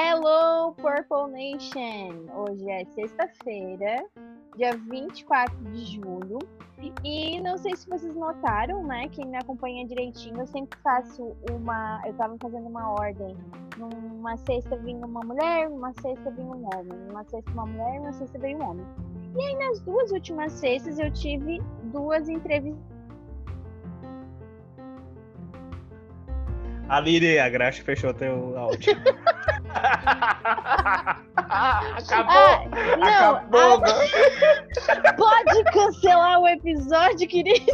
Hello, Purple Nation! Hoje é sexta-feira, dia 24 de julho. E não sei se vocês notaram, né? Quem me acompanha direitinho, eu sempre faço uma. Eu tava fazendo uma ordem. Numa sexta vinha uma mulher, numa sexta vinha um homem. Numa sexta uma mulher, numa sexta veio um homem. E aí nas duas últimas sextas eu tive duas entrevistas. Aline, a Graxa fechou teu áudio. acabou! Ah, não, acabou! a- Pode cancelar o episódio, querido?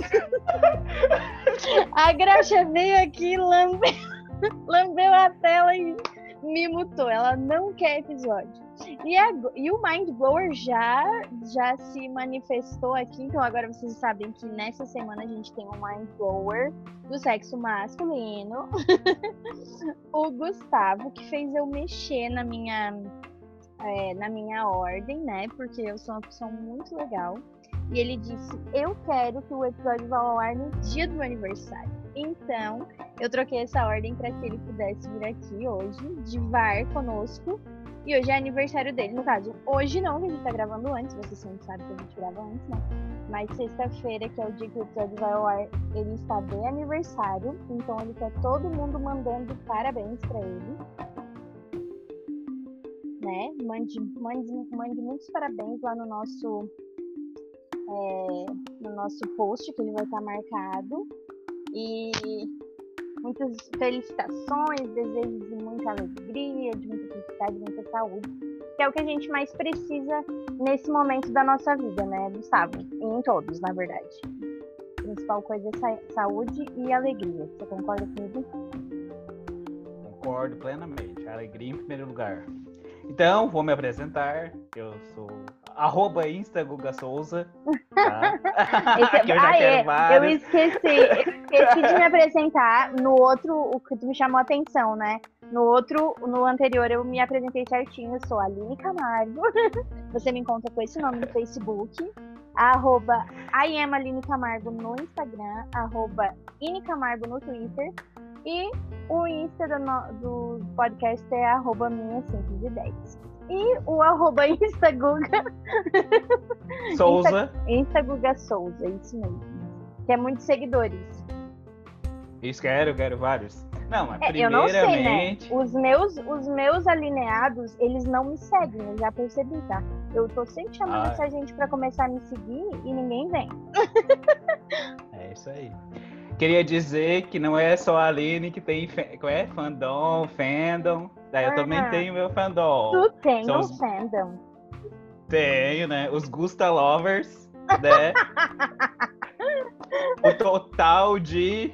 A Graxa veio aqui, lambeu, lambeu a tela e me mutou. Ela não quer episódio. E, e o Mind Blower já, já se manifestou aqui, então agora vocês sabem que nessa semana a gente tem um Mind Blower do sexo masculino. o Gustavo, que fez eu mexer na minha é, na minha ordem, né? Porque eu sou uma pessoa muito legal. E ele disse: Eu quero que o episódio vá ao ar no dia do meu aniversário. Então, eu troquei essa ordem para que ele pudesse vir aqui hoje, de VAR conosco. E hoje é aniversário dele. No caso, hoje não, que a gente tá gravando antes. Você sempre sabe que a gente grava antes, né? Mas sexta-feira, que é o dia que o episódio vai ao ar, ele está de aniversário. Então, ele quer todo mundo mandando parabéns para ele né? Mande, mande, mande muitos parabéns lá no nosso é, no nosso post que ele vai estar marcado e muitas felicitações, desejos de muita alegria, de muita felicidade, de muita saúde, que é o que a gente mais precisa nesse momento da nossa vida, né, Gustavo? E em todos, na verdade. A principal coisa é sa- saúde e alegria. Você concorda comigo? Concordo plenamente. Alegria em primeiro lugar. Então, vou me apresentar. Eu sou arroba Instaguga Souza. Tá? Esse- que eu já ah, é. quero Eu vários. esqueci, esqueci de me apresentar no outro, o que tu me chamou a atenção, né? No outro, no anterior eu me apresentei certinho, eu sou a Aline Camargo. Você me encontra com esse nome no Facebook. Arroba I am Aline Camargo no Instagram, arroba Ine Camargo no Twitter. E o Insta do, do podcast é arroba minha simples ideias. E o arroba Instaguga Souza. Instaguga Souza, isso mesmo. Que é muitos seguidores. Isso quero, quero vários. Não, mas É, eu não sei, né? primeiramente. Os meus, os meus alineados, eles não me seguem, eu já percebi, tá? Eu tô sempre chamando Ah. essa gente pra começar a me seguir e ninguém vem. É isso aí. Queria dizer que não é só a Aline que tem qual é? fandom, fandom. Daí eu também Ah. tenho meu fandom. Tu tem São um os- fandom. Tenho, né? Os Gusta Lovers, né? o total de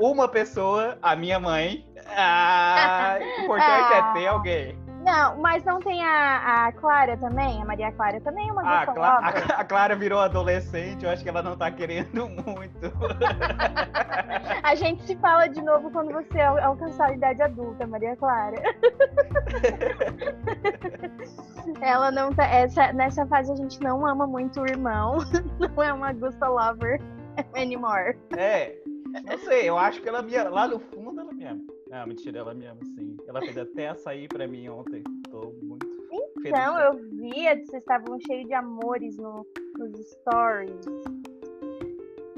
uma pessoa, a minha mãe. Ah, o importante é ter Ah. alguém. Não, mas não tem a, a Clara também? A Maria Clara também é uma Ah. Cla- a, a Clara virou adolescente, eu acho que ela não tá querendo muito. A gente se fala de novo quando você al- alcançar a idade adulta, Maria Clara. Ela não tá. Essa, nessa fase a gente não ama muito o irmão. Não é uma Gusta Lover anymore. É, não sei, eu acho que ela me ama. Lá no fundo ela me ama. Não, mentira, ela me ama sim. Ela fez até açaí pra mim ontem. Tô muito feliz. Então, eu via que vocês estavam cheios de amores no, nos stories.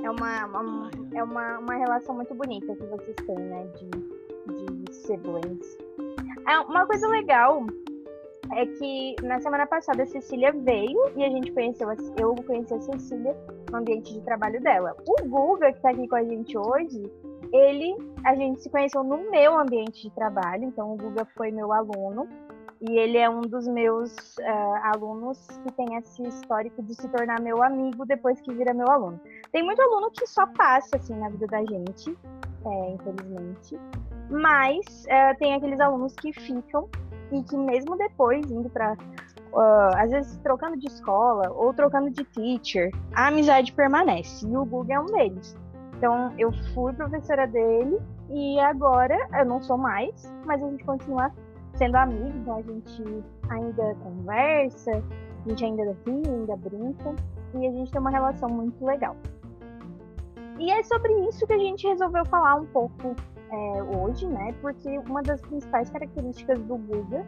É uma, uma- Ai, é uma, uma relação muito bonita que vocês têm, né? De, de siblings. É, uma coisa legal é que na semana passada a Cecília veio e a gente conheceu, a- eu conheci a Cecília ambiente de trabalho dela. O Guga, que tá aqui com a gente hoje, ele, a gente se conheceu no meu ambiente de trabalho, então o Guga foi meu aluno. E ele é um dos meus ah, alunos que tem esse histórico de se tornar meu amigo depois que vira meu aluno. Tem muito aluno que só passa assim na vida da gente, é, infelizmente. Mas eh, tem aqueles alunos que ficam e que mesmo depois indo para às vezes trocando de escola ou trocando de teacher, a amizade permanece. E o Guga é um deles. Então eu fui professora dele e agora eu não sou mais, mas a gente continua sendo amigo, então a gente ainda conversa, a gente ainda ri, ainda brinca e a gente tem uma relação muito legal. E é sobre isso que a gente resolveu falar um pouco é, hoje, né? Porque uma das principais características do Guga,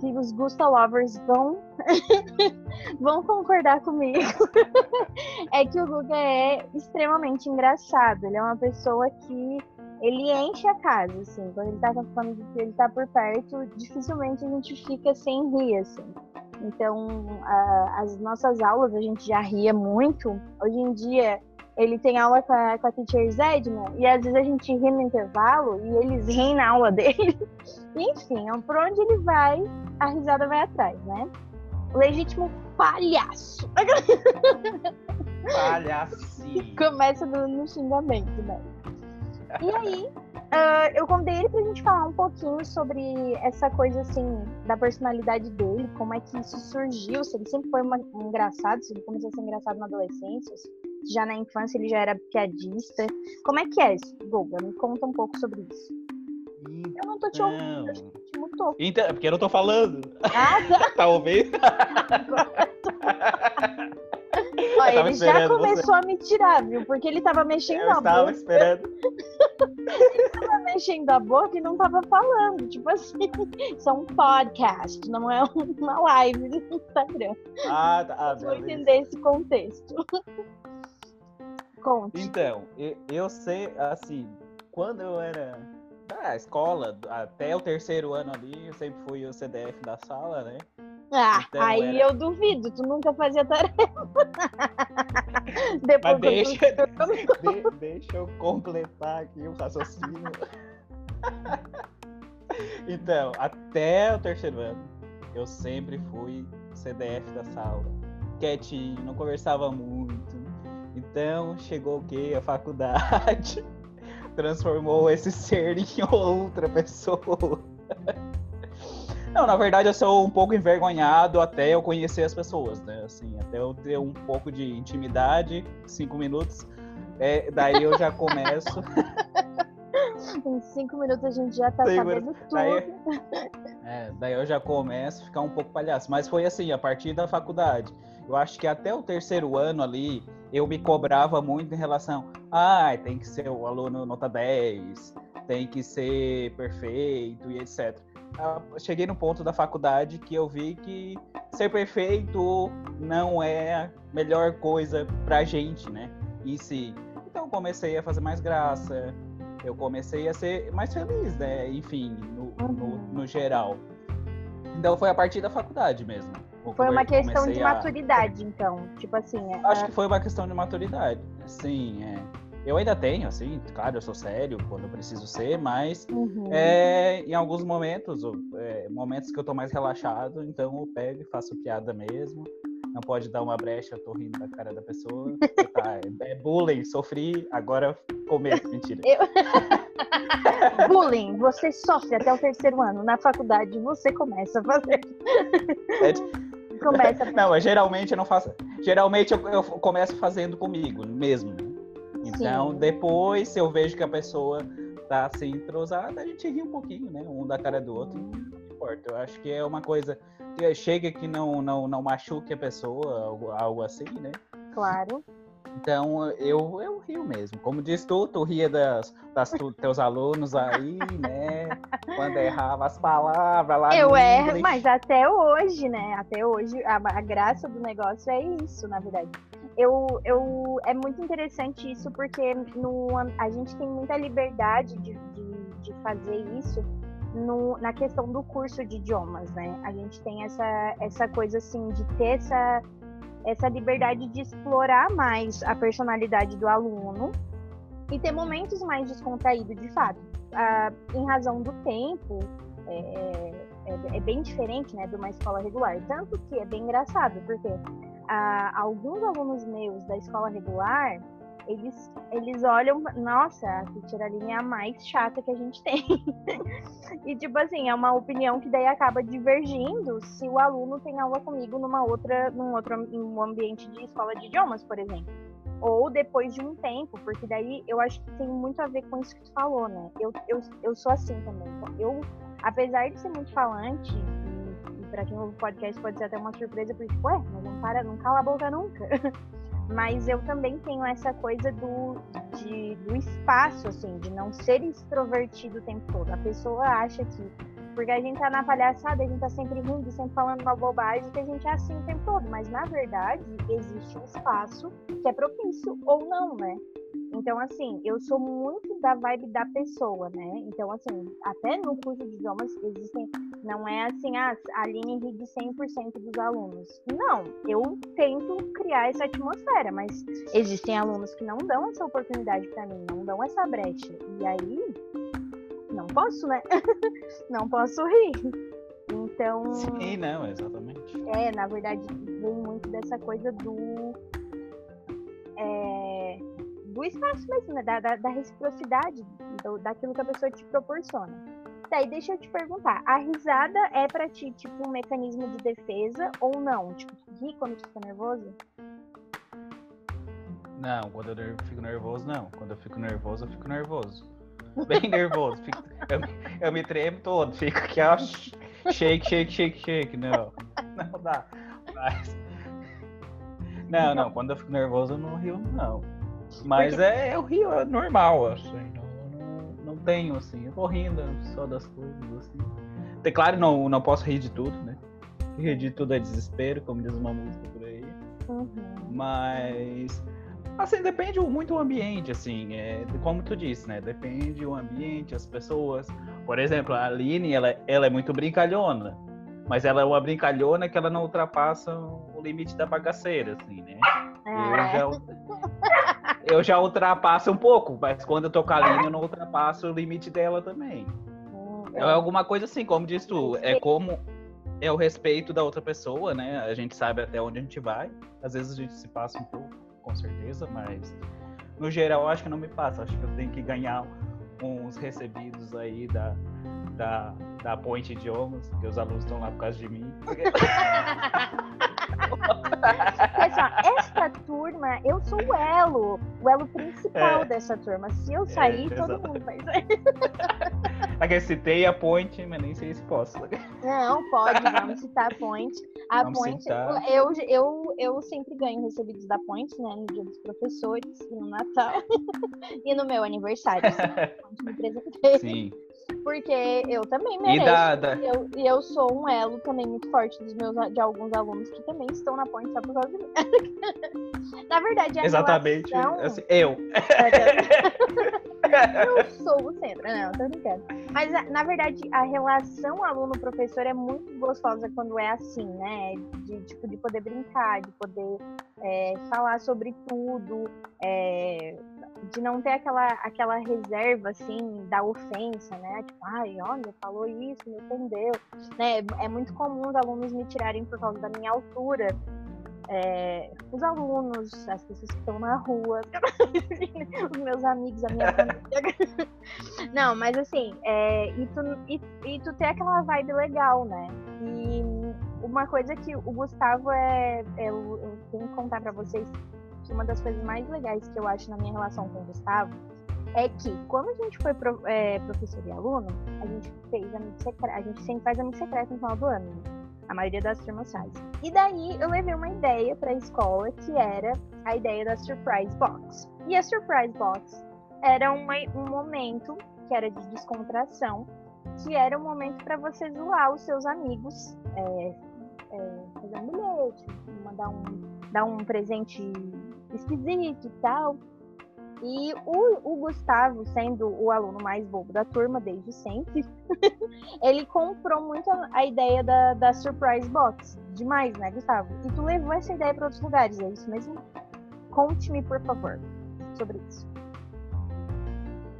que os Gusta Lovers vão, vão concordar comigo, é que o Guga é extremamente engraçado. Ele é uma pessoa que ele enche a casa, assim. Quando ele tá quando ele tá por perto, dificilmente a gente fica sem rir, assim. Então, a, as nossas aulas a gente já ria muito. Hoje em dia, ele tem aula com a, com a teacher Zedna, e às vezes a gente ri no intervalo e eles riem na aula dele. Enfim, é por onde ele vai, a risada vai atrás, né? Legítimo palhaço. Palhaço. Começa no, no xingamento, né? E aí, uh, eu convidei ele pra gente falar um pouquinho sobre essa coisa, assim, da personalidade dele, como é que isso surgiu, se ele sempre foi uma, um engraçado, se ele começou a ser engraçado na adolescência, se já na infância ele já era piadista. Como é que é isso, Guga? Me conta um pouco sobre isso. Então, Eu não tô te ouvindo, acho que te mutou. Então, é porque eu não tô falando. Ah, tá. tá ouvindo? Ó, Eu tava ele já começou a me tirar, viu? Porque ele tava mexendo Eu a boca, esperando. tava mexendo a boca e não tava falando. Tipo assim, isso é um podcast, não é uma live no Instagram. Ah, tá. Ah, Vou entender esse contexto. Conte. Então, eu, eu sei, assim, quando eu era da escola, até o terceiro ano ali, eu sempre fui o CDF da sala, né? Ah, Então, aí era- eu duvido, tu nunca fazia tarefa. Depois Mas deixa, de- deixa eu completar aqui o raciocínio. Então, até o terceiro ano, eu sempre fui CDF da sala. Quietinho, não conversava muito. Então, chegou o quê? A faculdade transformou esse ser em outra pessoa. Não, na verdade eu sou um pouco envergonhado até eu conhecer as pessoas, né? Assim, até eu ter um pouco de intimidade, cinco minutos, é, daí eu já começo. em cinco minutos a gente já tá sabendo tudo. Daí, é, daí eu já começo a ficar um pouco palhaço. Mas foi assim, a partir da faculdade. Eu acho que até o terceiro ano ali, eu me cobrava muito em relação. Ah, tem que ser o aluno nota 10, tem que ser perfeito e etc. Ah, Cheguei no ponto da faculdade que eu vi que ser perfeito não é a melhor coisa pra gente, né? E se. Então eu comecei a fazer mais graça, eu comecei a ser mais feliz, né? Enfim, no, no, no geral. Então foi a partir da faculdade mesmo. Foi uma questão de a- maturidade, então. Tipo assim, é, Acho que foi uma questão de maturidade. Sim, é. Eu ainda tenho, assim, claro, eu sou sério quando eu preciso ser, mas uhum. é, em alguns momentos, é, momentos que eu tô mais relaxado, então eu pego e faço piada mesmo. Não pode dar uma brecha, eu tô rindo da cara da pessoa. Tá, é, é bullying, sofri, agora comer. Mentira. bullying, você sofre até o terceiro ano. Na faculdade, você começa a fazer. É, Começa a Não, mas geralmente eu não faço. Geralmente eu, eu começo fazendo comigo mesmo. Então, Sim. depois, se eu vejo que a pessoa tá assim entrosada, a gente ri um pouquinho, né? Um da cara do outro. Não importa. Eu acho que é uma coisa chega que não, não, não machuque a pessoa, algo, algo assim, né? Claro. Então, eu, eu rio mesmo. Como diz tu, tu ria das, das tu- teus alunos aí, né? Quando errava as palavras lá Eu erro, mas até hoje, né? Até hoje, a, a graça do negócio é isso, na verdade. Eu, eu, é muito interessante isso porque no, a gente tem muita liberdade de, de, de fazer isso no, na questão do curso de idiomas, né? A gente tem essa, essa coisa assim de ter essa, essa liberdade de explorar mais a personalidade do aluno e ter momentos mais descontraídos, de fato. Ah, em razão do tempo, é, é, é bem diferente né, de uma escola regular. Tanto que é bem engraçado, porque ah, alguns alunos meus da escola regular, eles, eles olham, nossa, a Aline é a mais chata que a gente tem. e tipo assim, é uma opinião que daí acaba divergindo se o aluno tem aula comigo numa outra, num outro um ambiente de escola de idiomas, por exemplo. Ou depois de um tempo, porque daí eu acho que tem muito a ver com isso que tu falou, né? Eu, eu, eu sou assim também. Eu, apesar de ser muito falante, e, e para quem ouve o podcast pode ser até uma surpresa, porque, tipo, ué, mas não para, não cala a boca nunca. mas eu também tenho essa coisa do, de, do espaço, assim, de não ser extrovertido o tempo todo. A pessoa acha que, porque a gente tá na palhaçada, a gente tá sempre rindo, sempre falando uma bobagem, que a gente é assim o tempo todo, mas na verdade existe um espaço que é propício ou não, né? Então, assim, eu sou muito da vibe da pessoa, né? Então, assim, até no curso de idiomas existem. Não é assim, ah, a Aline ri de 100% dos alunos. Não, eu tento criar essa atmosfera, mas existem alunos que não dão essa oportunidade para mim, não dão essa brecha. E aí, não posso, né? não posso rir. Então. Sim, não, exatamente. É, na verdade, vem muito dessa coisa do. É, do espaço mesmo, né? da, da, da reciprocidade, do, daquilo que a pessoa te proporciona. Daí, deixa eu te perguntar, a risada é para ti, tipo, um mecanismo de defesa ou não? Tipo, rir quando tu fica nervoso? Não, quando eu fico nervoso, não. Quando eu fico nervoso, eu fico nervoso. Bem nervoso. Fico, eu, eu, me tremo todo, fico aqui, ó, shake, shake, shake, shake. Não, não dá. Mas... Não, não, quando eu fico nervoso, eu não rio, não. Mas Porque... é, é o rio é normal, assim. Não, não, tenho, assim. Eu vou rindo só das coisas, assim. É claro, não, não posso rir de tudo, né? Rir de tudo é desespero, como diz uma música por aí. Uhum. Mas. Assim, depende muito do ambiente, assim, é, como tu disse, né? Depende o ambiente, as pessoas. Por exemplo, a Aline, ela, ela é muito brincalhona, mas ela é uma brincalhona que ela não ultrapassa o limite da bagaceira, assim, né? Eu é. já, eu já ultrapasso um pouco, mas quando eu tô com a Aline, eu não ultrapasso o limite dela também. É alguma coisa assim, como diz tu, é como é o respeito da outra pessoa, né? A gente sabe até onde a gente vai. Às vezes a gente se passa um pouco, com certeza, mas no geral acho que não me passa. Acho que eu tenho que ganhar uns recebidos aí da, da, da Point Idiomas, que os alunos estão lá por causa de mim. Pessoal, essa turma, eu sou o elo, o elo principal é. dessa turma. Se eu sair, é, todo mundo vai sair. Aqui eu citei a Point, mas nem sei se posso. Não, pode, vamos citar a Point. A vamos Point, eu, eu, eu sempre ganho recebidos da Point, né? No dia dos professores, no Natal, e no meu aniversário. me Sim. Porque eu também mereço. E, da, da... e, eu, e eu sou um elo também muito forte dos meus, de alguns alunos que também estão na ponte só por causa de mim. na verdade, a Exatamente. Relação... Assim, eu. eu sou o centro. Não, tô brincando. Mas, na verdade, a relação aluno-professor é muito gostosa quando é assim, né? De, tipo, de poder brincar, de poder é, falar sobre tudo. É, de não ter aquela, aquela reserva, assim, da ofensa, né? Tipo, ai, olha, falou isso, me ofendeu. Né? É muito comum os alunos me tirarem por causa da minha altura. É, os alunos, as pessoas que estão na rua, os meus amigos, a minha família. Não, mas assim, é, e, tu, e, e tu ter aquela vibe legal, né? E uma coisa que o Gustavo é. é eu, tenho que contar para vocês que uma das coisas mais legais que eu acho na minha relação com o Gustavo é que quando a gente foi pro, é, professor e aluno, a gente fez a gente sempre faz amigo secreto no final do ano. Né? A maioria das turmas faz. E daí eu levei uma ideia para a escola que era a ideia da surprise box. E a surprise box era uma, um momento que era de descontração, que era um momento para você zoar os seus amigos, é, é, fazer um bilhete, mandar um, dar um presente esquisito e tal. E o, o, Gustavo, sendo o aluno mais bobo da turma desde sempre, ele comprou muito a, a ideia da, da, Surprise Box. Demais, né, Gustavo? E tu levou essa ideia para outros lugares, é isso mesmo? Conte-me, por favor, sobre isso.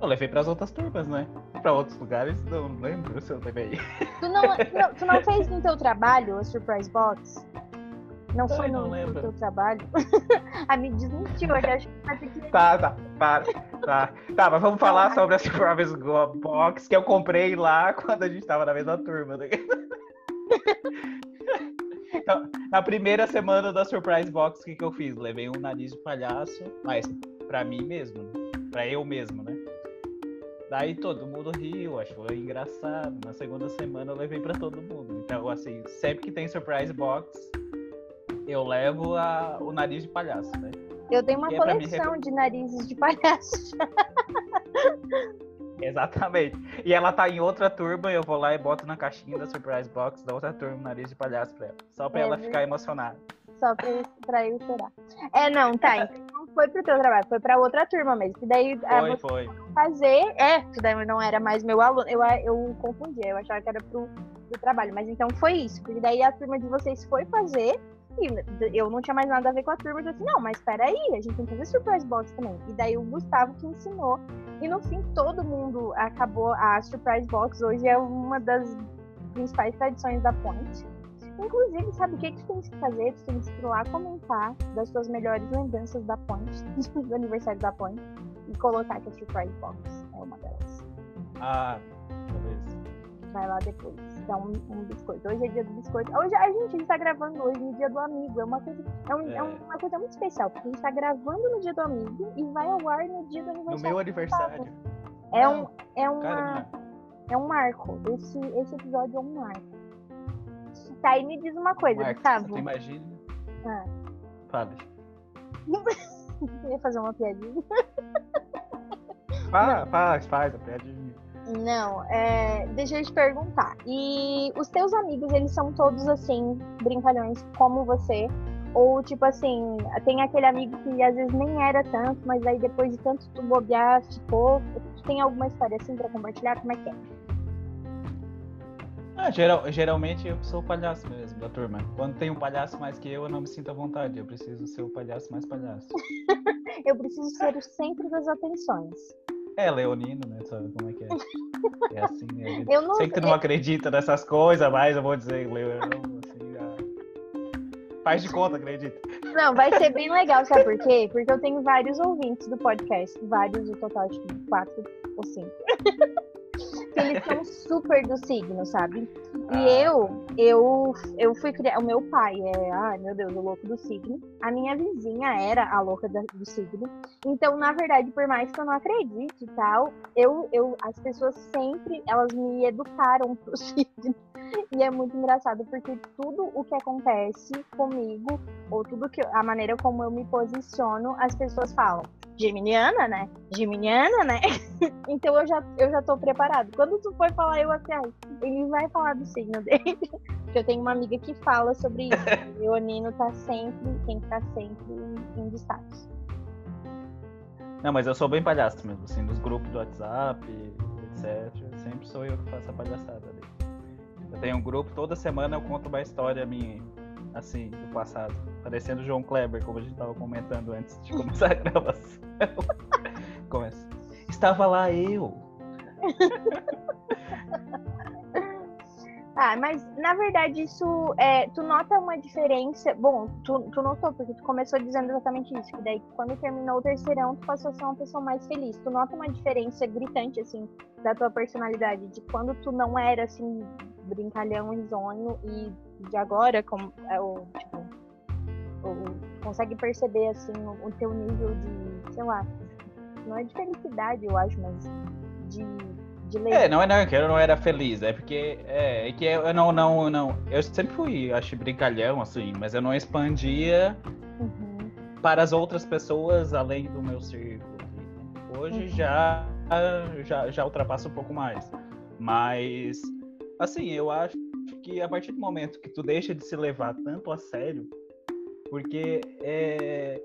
Eu levei para as outras turmas, né? Para outros lugares, não lembro se eu levei. Tu não, não, tu não fez no teu trabalho a Surprise Box? Não foi no, no teu trabalho? ah, me desmentiu, eu acho que vai ter que. Tá, tá, para. Tá, tá, mas vamos falar sobre a Surprise Box que eu comprei lá quando a gente tava na mesma turma. Né? Então, na primeira semana da Surprise Box, o que, que eu fiz? Levei um nariz de palhaço, mas pra mim mesmo, né? Pra eu mesmo, né? Daí todo mundo riu, achou engraçado. Na segunda semana eu levei para todo mundo. Então, assim, sempre que tem surprise box, eu levo a, o nariz de palhaço, né? Eu tenho uma Que é coleção de narizes de palhaço. Exatamente. E ela tá em outra turma, eu vou lá e boto na caixinha da Surprise Box da outra turma, nariz de palhaço pra ela. Só pra É ela ficar emocionada. Só pra, pra eu chorar. É, não, tá. Então não foi pro teu trabalho, foi pra outra turma mesmo. Que daí é, Foi, foi. fazer. É, que daí não era mais meu aluno. Eu, eu confundia, eu achava que era pro, pro trabalho. Mas então foi isso. Porque daí a turma de vocês foi fazer. E eu não tinha mais nada a ver com a turma. Eu disse, não, mas peraí, a gente tem que fazer surprise box também. E daí o Gustavo que ensinou. E no fim, todo mundo acabou. A surprise box hoje é uma das principais tradições da Point. Inclusive, sabe o que, que tu tem que fazer? Tu tem que ir lá comentar das suas melhores lembranças da Point, do aniversário da Point, e colocar que a surprise box é uma delas. Ah, talvez. Vai lá depois, dá um, um biscoito. Hoje é dia do biscoito. Hoje a gente está gravando hoje no dia do amigo. É uma coisa, é, um- é É. uma coisa muito especial, porque a gente está gravando no dia do amigo e vai ao ar no dia do No aniversário. meu aniversário. É um, é uma, é um marco. Esse, esse episódio é um marco. Tá, e me diz uma coisa, Marcos, Gustavo. tu imagina? Ah. Fale. Eu ia fazer uma piadinha. Faz, faz, faz a piadinha. Não, é, deixa eu te perguntar. E os teus amigos, eles são todos assim, brincalhões como você? Ou tipo assim, tem aquele amigo que às vezes nem era tanto, mas aí depois de tanto tu bobear, ficou. Tu tem alguma história assim pra compartilhar? Como é que é? Ah, geral, geralmente eu sou o palhaço mesmo da turma. Quando tem um palhaço mais que eu, eu não me sinto à vontade. Eu preciso ser o palhaço mais palhaço. Eu preciso ser o centro das atenções. É, leonino, né? Sabe como é que é? É assim, né? Eu não Sei que tu não acredita nessas coisas, mas eu vou dizer, leonino, assim, já... Faz de conta, acredita. Não, vai ser bem legal, sabe por quê? Porque eu tenho vários ouvintes do podcast, vários no total, acho que quatro ou cinco. Que eles são super do signo, sabe? E Ah, eu, eu, eu fui criar. O meu pai é, ai meu Deus, o louco do signo. A minha vizinha era a louca da- do signo. Então, na verdade, por mais que eu não acredite e tal, eu, eu, as pessoas sempre, elas me educaram pro signo. E é muito engraçado, porque tudo o que acontece comigo, ou tudo que a maneira como eu me posiciono, as pessoas falam. Geminiana, né? Geminiana, né? então eu já, eu já tô preparado. Quando tu for falar, eu assim, ai, ele vai falar do signo dele. Porque eu tenho uma amiga que fala sobre isso. O Leonino tá sempre, tem que estar sempre em, em destaque. Não, mas eu sou bem palhaço mesmo, assim, nos grupos do WhatsApp, etc. Sempre sou eu que faço a palhaçada. Eu tenho um grupo, toda semana eu conto uma história minha, assim, do passado. Parecendo o João Kleber, como a gente tava comentando antes de começar a gravação. Começa. Estava lá eu. Ah, mas na verdade isso é, tu nota uma diferença. Bom, tu, tu notou, porque tu começou dizendo exatamente isso, que daí quando terminou o terceirão, tu passou a ser uma pessoa mais feliz. Tu nota uma diferença gritante, assim, da tua personalidade, de quando tu não era assim, brincalhão, risonho, e de agora, como é o, tipo, o- consegue perceber assim o, o teu nível de, sei lá, não é de felicidade, eu acho, mas de, de É, leveza. não é não, que eu não era feliz, é porque é, é que eu não, não, não. Eu sempre fui, acho, brincalhão, assim, mas eu não expandia Uhum. para as outras pessoas além do meu círculo. Hoje Uhum. já, já já ultrapassa um pouco mais. Mas assim, eu acho que a partir do momento que tu deixa de se levar tanto a sério, porque é,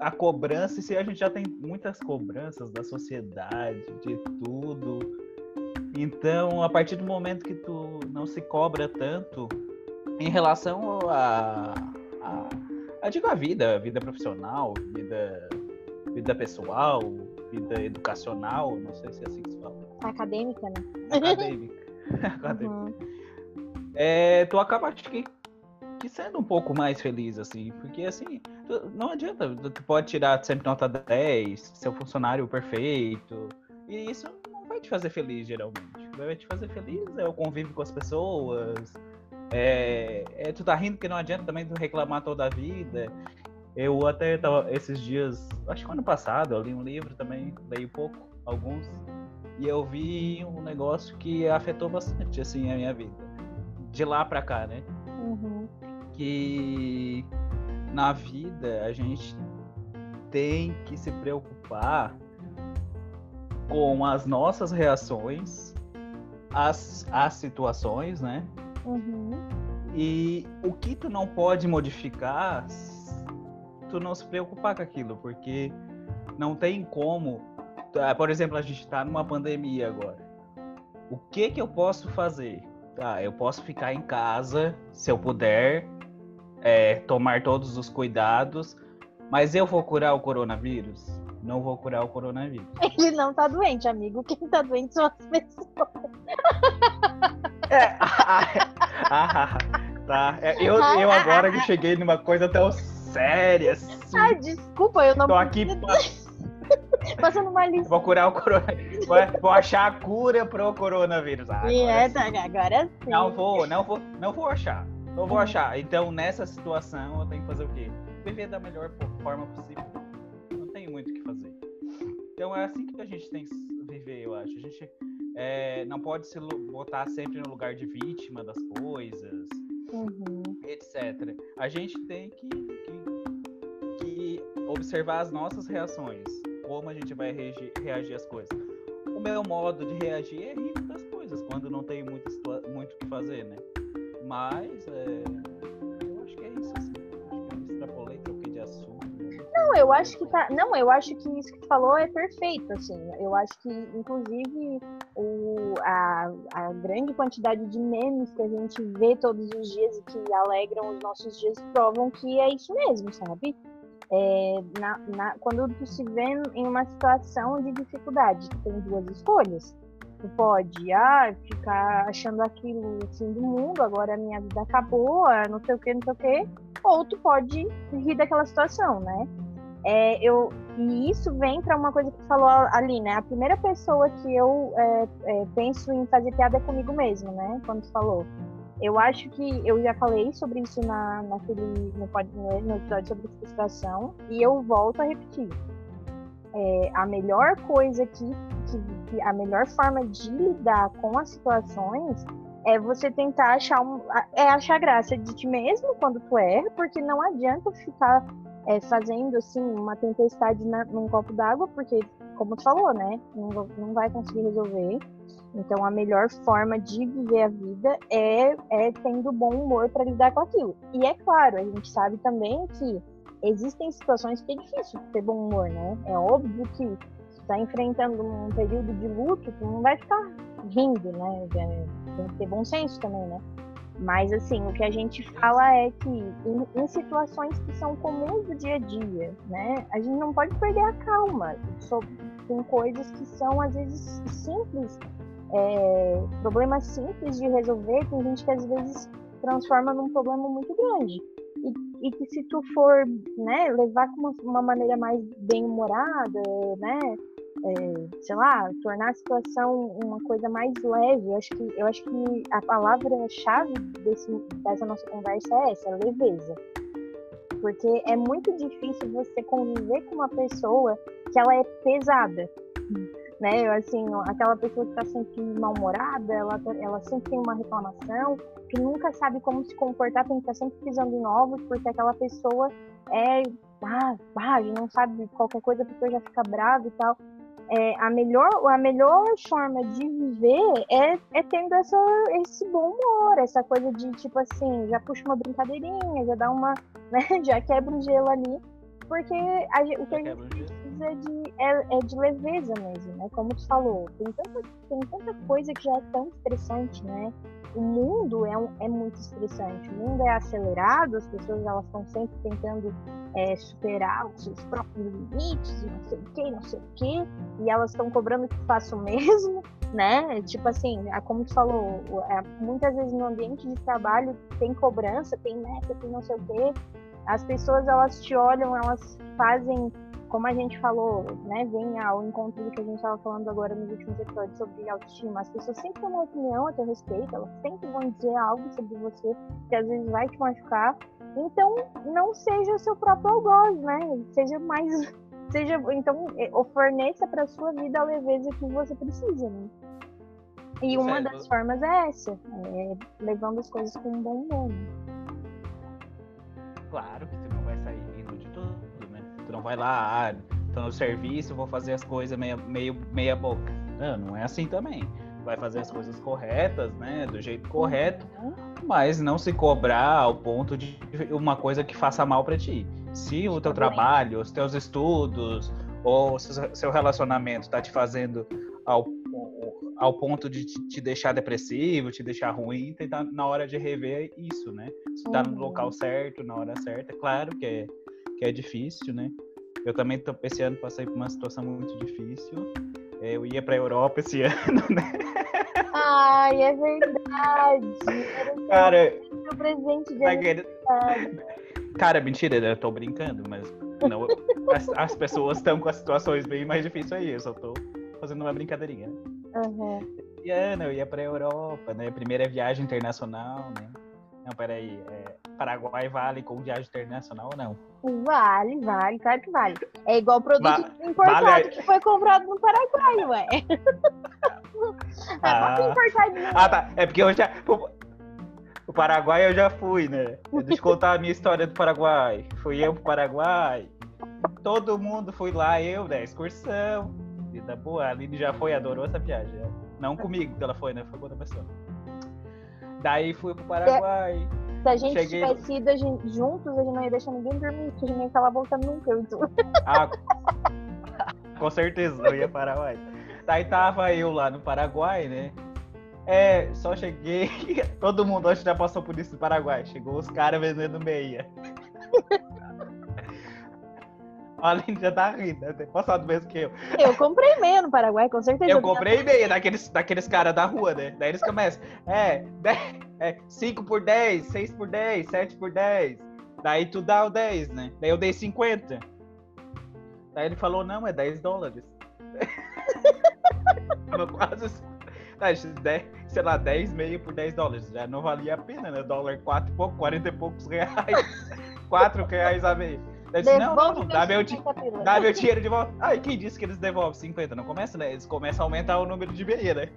a cobrança, se a gente já tem muitas cobranças da sociedade, de tudo. Então, a partir do momento que tu não se cobra tanto em relação a, a eu digo a vida, vida profissional, vida, vida pessoal, vida educacional, não sei se é assim que se fala. Acadêmica, né? Acadêmica. Uhum. É, tu acaba que, que sendo um pouco mais feliz, assim, porque assim, tu- não adianta, tu pode tirar sempre nota 10, ser um funcionário perfeito, e isso não vai te fazer feliz, geralmente. O que vai te fazer feliz é o convívio com as pessoas, é, é tu tá rindo porque não adianta também tu reclamar toda a vida. Eu até tava, esses dias, acho que ano passado, eu li um livro também, leio pouco, alguns, e eu vi um negócio que afetou bastante, assim, a minha vida. De lá pra cá, né? Uhum. que na vida a gente tem que se preocupar com as nossas reações às, às situações, né? Uhum. E o que tu não pode modificar, tu não se preocupar com aquilo, porque não tem como. Ah, por exemplo, a gente está numa pandemia agora. O que que eu posso fazer? Tá, eu posso ficar em casa, se eu puder, é, tomar todos os cuidados, mas eu vou curar o coronavírus? Não vou curar o coronavírus. Ele não tá doente, amigo. Quem tá doente são as pessoas. É, ah, tá. É, eu, eu agora que cheguei numa coisa tão séria. Assim, Ai, desculpa, eu não. Tô aqui passando uma lista. Vou curar o coronavírus. Vou, achar a cura pro coronavírus. Ah, agora, é, tá, agora sim. Não vou, não vou, não vou achar. Não vou achar. Então, nessa situação, eu tenho que fazer o quê? Viver da melhor forma possível. Não tenho muito o que fazer. Então, é assim que a gente tem que viver, eu acho. A gente é, não pode se botar sempre no lugar de vítima das coisas, uhum. etc. A gente tem que, que, que, observar as nossas reações, como a gente vai reagir, reagir às coisas. O meu modo de reagir é rir das coisas, quando não tem muito o que fazer, né? Mas é, eu acho que é isso, assim. Acho que eu extrapolei, troquei de assunto. Né? Não, eu acho que tá. Não, eu acho que isso que tu falou é perfeito, assim. Eu acho que, inclusive, o, a, a grande quantidade de memes que a gente vê todos os dias e que alegram os nossos dias provam que é isso mesmo, sabe? É, na, na, quando tu se vê em uma situação de dificuldade, tu tem duas escolhas Tu pode, ah, ficar achando aquilo o fim do mundo, agora a minha vida acabou, ah, não sei o que, não sei o que. Ou tu pode rir daquela situação, né? É, eu, e isso vem para uma coisa que tu falou ali, né? A primeira pessoa que eu é, é, penso em fazer piada é comigo mesmo, né? Quando tu falou. Eu acho que eu já falei sobre isso na, naquele, no, no episódio sobre frustração, e eu volto a repetir. É, a melhor coisa que que, que a melhor forma de lidar com as situações é você tentar achar um, é achar graça de ti mesmo quando tu erra, porque não adianta ficar é, fazendo assim uma tempestade na, num copo d'água, porque como tu falou, né, não, não vai conseguir resolver. Então a melhor forma de viver a vida é, é tendo bom humor para lidar com aquilo. E é claro, a gente sabe também que existem situações que é difícil ter bom humor, né? É óbvio que está enfrentando um período de luto, tu não vai ficar rindo, né? Tem que ter bom senso também, né? Mas, assim, o que a gente fala é que em, em, situações que são comuns do dia a dia, né? A gente não pode perder a calma sobre, com coisas que são, às vezes, simples, é, problemas simples de resolver, tem gente que, às vezes, transforma num problema muito grande. E, e que se tu for, né, levar com uma, uma maneira mais bem-humorada, né? É, sei lá, tornar a situação uma coisa mais leve. Eu acho que, eu acho que a palavra-chave dessa nossa conversa é essa, leveza. Porque é muito difícil você conviver com uma pessoa que ela é pesada. Né? Assim, aquela pessoa que está sempre mal-humorada, ela, ela sempre tem uma reclamação, que nunca sabe como se comportar, tem que estar tá sempre pisando em ovos, porque aquela pessoa é ah, ah, não sabe qualquer coisa porque já fica bravo e tal é, a, melhor, a melhor forma de viver é, é tendo essa, esse bom humor, essa coisa de tipo assim, já puxa uma brincadeirinha, já dá uma, né, já quebra o gelo ali, porque a, o que a gente precisa é de, é, é, de leveza mesmo, né? Como tu falou, tem tanta, tem tanta coisa que já é tão estressante, né? O mundo é, um, é muito estressante, o mundo é acelerado, as pessoas elas estão sempre tentando é, superar os seus próprios limites, não sei o que, não sei o que, e elas estão cobrando que faça o mesmo, né? Tipo assim, como tu falou, é, muitas vezes no ambiente de trabalho tem cobrança, tem meta, tem não sei o que, as pessoas elas te olham, elas fazem como a gente falou, né, vem ao encontro do que a gente estava falando agora nos últimos episódios sobre autoestima. As pessoas sempre têm uma opinião a teu respeito, elas sempre vão dizer algo sobre você que às vezes vai te machucar. Então, não seja o seu próprio algoz, né? Seja mais. Seja, então, é, forneça para sua vida a leveza que você precisa, né? E uma certo. das formas é essa, é levando as coisas com um bom humor. Né? Claro que não vai lá, ah, tô no serviço, vou fazer as coisas meia, meio meia boca. Não, não é assim também. Vai fazer as coisas corretas, né? Do jeito correto, mas não se cobrar ao ponto de uma coisa que faça mal para ti. Se o teu trabalho, os teus estudos ou se- seu relacionamento tá te fazendo ao, ao ponto de te, deixar depressivo, te deixar ruim, tem tá na hora de rever isso, né? Se tá no Uhum. local certo, na hora certa, claro que é, que é difícil, né? Eu também tô, esse ano passei por uma situação muito difícil. Eu ia pra Europa esse ano, né? Ai, é verdade. Era Cara, seu presente de daquele- aniversário. Cara, mentira, eu tô brincando, mas não, as, as pessoas estão com as situações bem mais difíceis aí. Eu só tô fazendo uma brincadeirinha. Uhum. E ano eu ia pra Europa, né? Primeira viagem internacional, né? Não, peraí. É, Paraguai vale com viagem internacional ou não? Vale, vale, claro que vale. É igual produto Va- importado vale- que foi comprado no Paraguai, ué. Ah. É muito importadinho. Ah, tá. É porque eu já. O, Paraguai eu já fui, né? Deixa eu contar a minha história do Paraguai. Fui eu pro Paraguai. Todo mundo foi lá, eu, né? Excursão. Vida boa. A Aline já foi, adorou essa viagem. né? Não comigo que ela foi, né? Foi com outra pessoa. Daí fui pro Paraguai. Se a gente cheguei- tivesse ido juntos, a gente não ia deixar ninguém dormir, porque a gente não ia voltando nunca. Eu e tu. Ah, com certeza, eu ia para Paraguai. Daí tava eu lá no Paraguai, né? É, só cheguei. Todo mundo acho que já passou por isso no Paraguai. Chegou os caras vendendo meia. A Aline já tá rindo, deve ter passado mesmo que eu. Eu comprei meia no Paraguai, com certeza. Eu comprei meia daqueles, daqueles caras da rua, né? Daí eles começam. É, 10, é 5 por 10, 6 por 10, 7 por 10. Daí tu dá o 10, né? Daí eu dei 50. Daí ele falou, não, é 10 dólares. Eu quase. 10, sei lá, 10 meio por 10 dólares. Já não valia a pena, né? Dólar 4 e pouco, 40 e poucos reais. 4 reais a meia. Eu disse, não, não, não, dá meu, di- 50 pila. Dá meu dinheiro de volta. Ai, quem disse que eles devolvem 50? Não começa, né? Eles começam a aumentar o número de meia, né?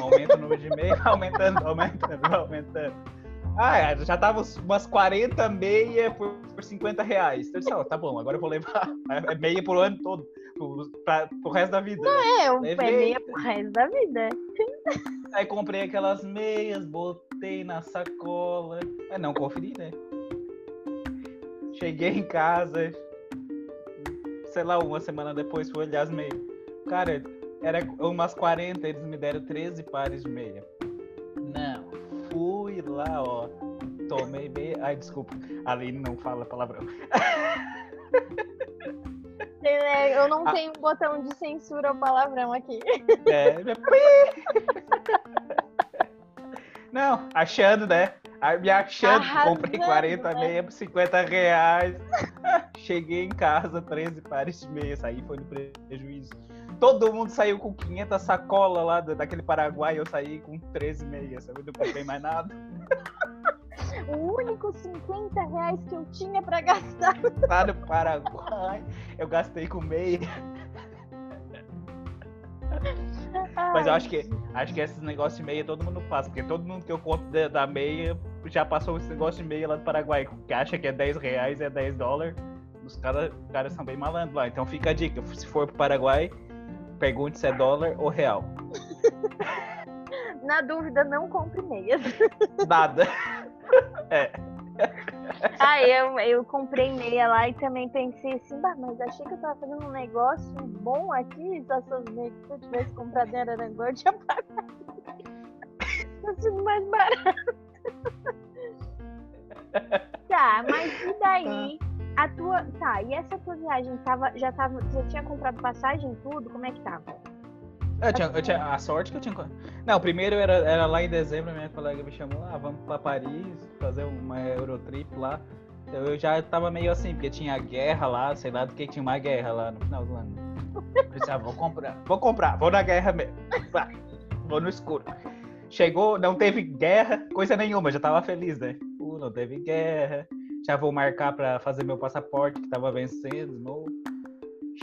Aumenta o número de meia, aumentando, aumentando, aumentando. Ah, é, já tava umas 40 meia por, por 50 reais. Então eu disse, ó, tá bom, agora eu vou levar É meia pro ano todo, pro, pra, pro resto da vida. né? É, Levei. é meia pro resto da vida. Aí comprei aquelas meias, botei na sacola. Mas não conferi, né? Cheguei em casa, sei lá, uma semana depois fui olhar as meias. Cara, era umas 40, eles me deram 13 pares de meia. Não, fui lá, ó. Tomei meia. Ai, desculpa, a Aline não fala palavrão. É, Eu não Ah. tenho um botão de censura ao palavrão aqui. É, Não, achando, né? Aí Me achando, que comprei Arrasando, 40 né? meia por 50 reais. Cheguei em casa, 13 pares de meia, saí foi no prejuízo. Todo mundo saiu com 500 sacolas lá da- daquele Paraguai, eu saí com 13 meias, eu não comprei mais nada. O único 50 reais que eu tinha pra gastar. Lá no Paraguai, eu gastei com meia. Mas eu acho que acho que esses negócios de meia todo mundo passa, porque todo mundo que eu conto da, da meia já passou esse negócio de meia lá do Paraguai, que acha que é 10 reais, é 10 dólares. Os caras caras são bem malandros lá. Então fica a dica, se for pro Paraguai, pergunte se é dólar ou real. Na dúvida, não compre meias. Nada. É. Ah, eu, eu comprei meia lá e também pensei assim, bah, mas achei que eu tava fazendo um negócio bom aqui, meias que se eu tivesse comprado em Araranguá, eu tinha pagado. Tá sendo mais barato. tá, mas e daí? A tua. Tá, e essa tua viagem tava, já tava. Já tinha comprado passagem e tudo? Como é que tava? Eu tinha, eu tinha- a sorte que eu tinha. Não, primeiro era, era lá em dezembro, minha colega me chamou, ah, vamos pra Paris, fazer uma Eurotrip lá. Então eu já tava meio assim, porque tinha guerra lá, sei lá do que tinha uma guerra lá no final do ano. Eu disse, ah, vou comprar, vou comprar, vou na guerra mesmo. Vou no escuro. Chegou, não teve guerra, coisa nenhuma, já tava feliz, né? Uh, não teve guerra. Já vou marcar pra fazer meu passaporte que tava vencendo.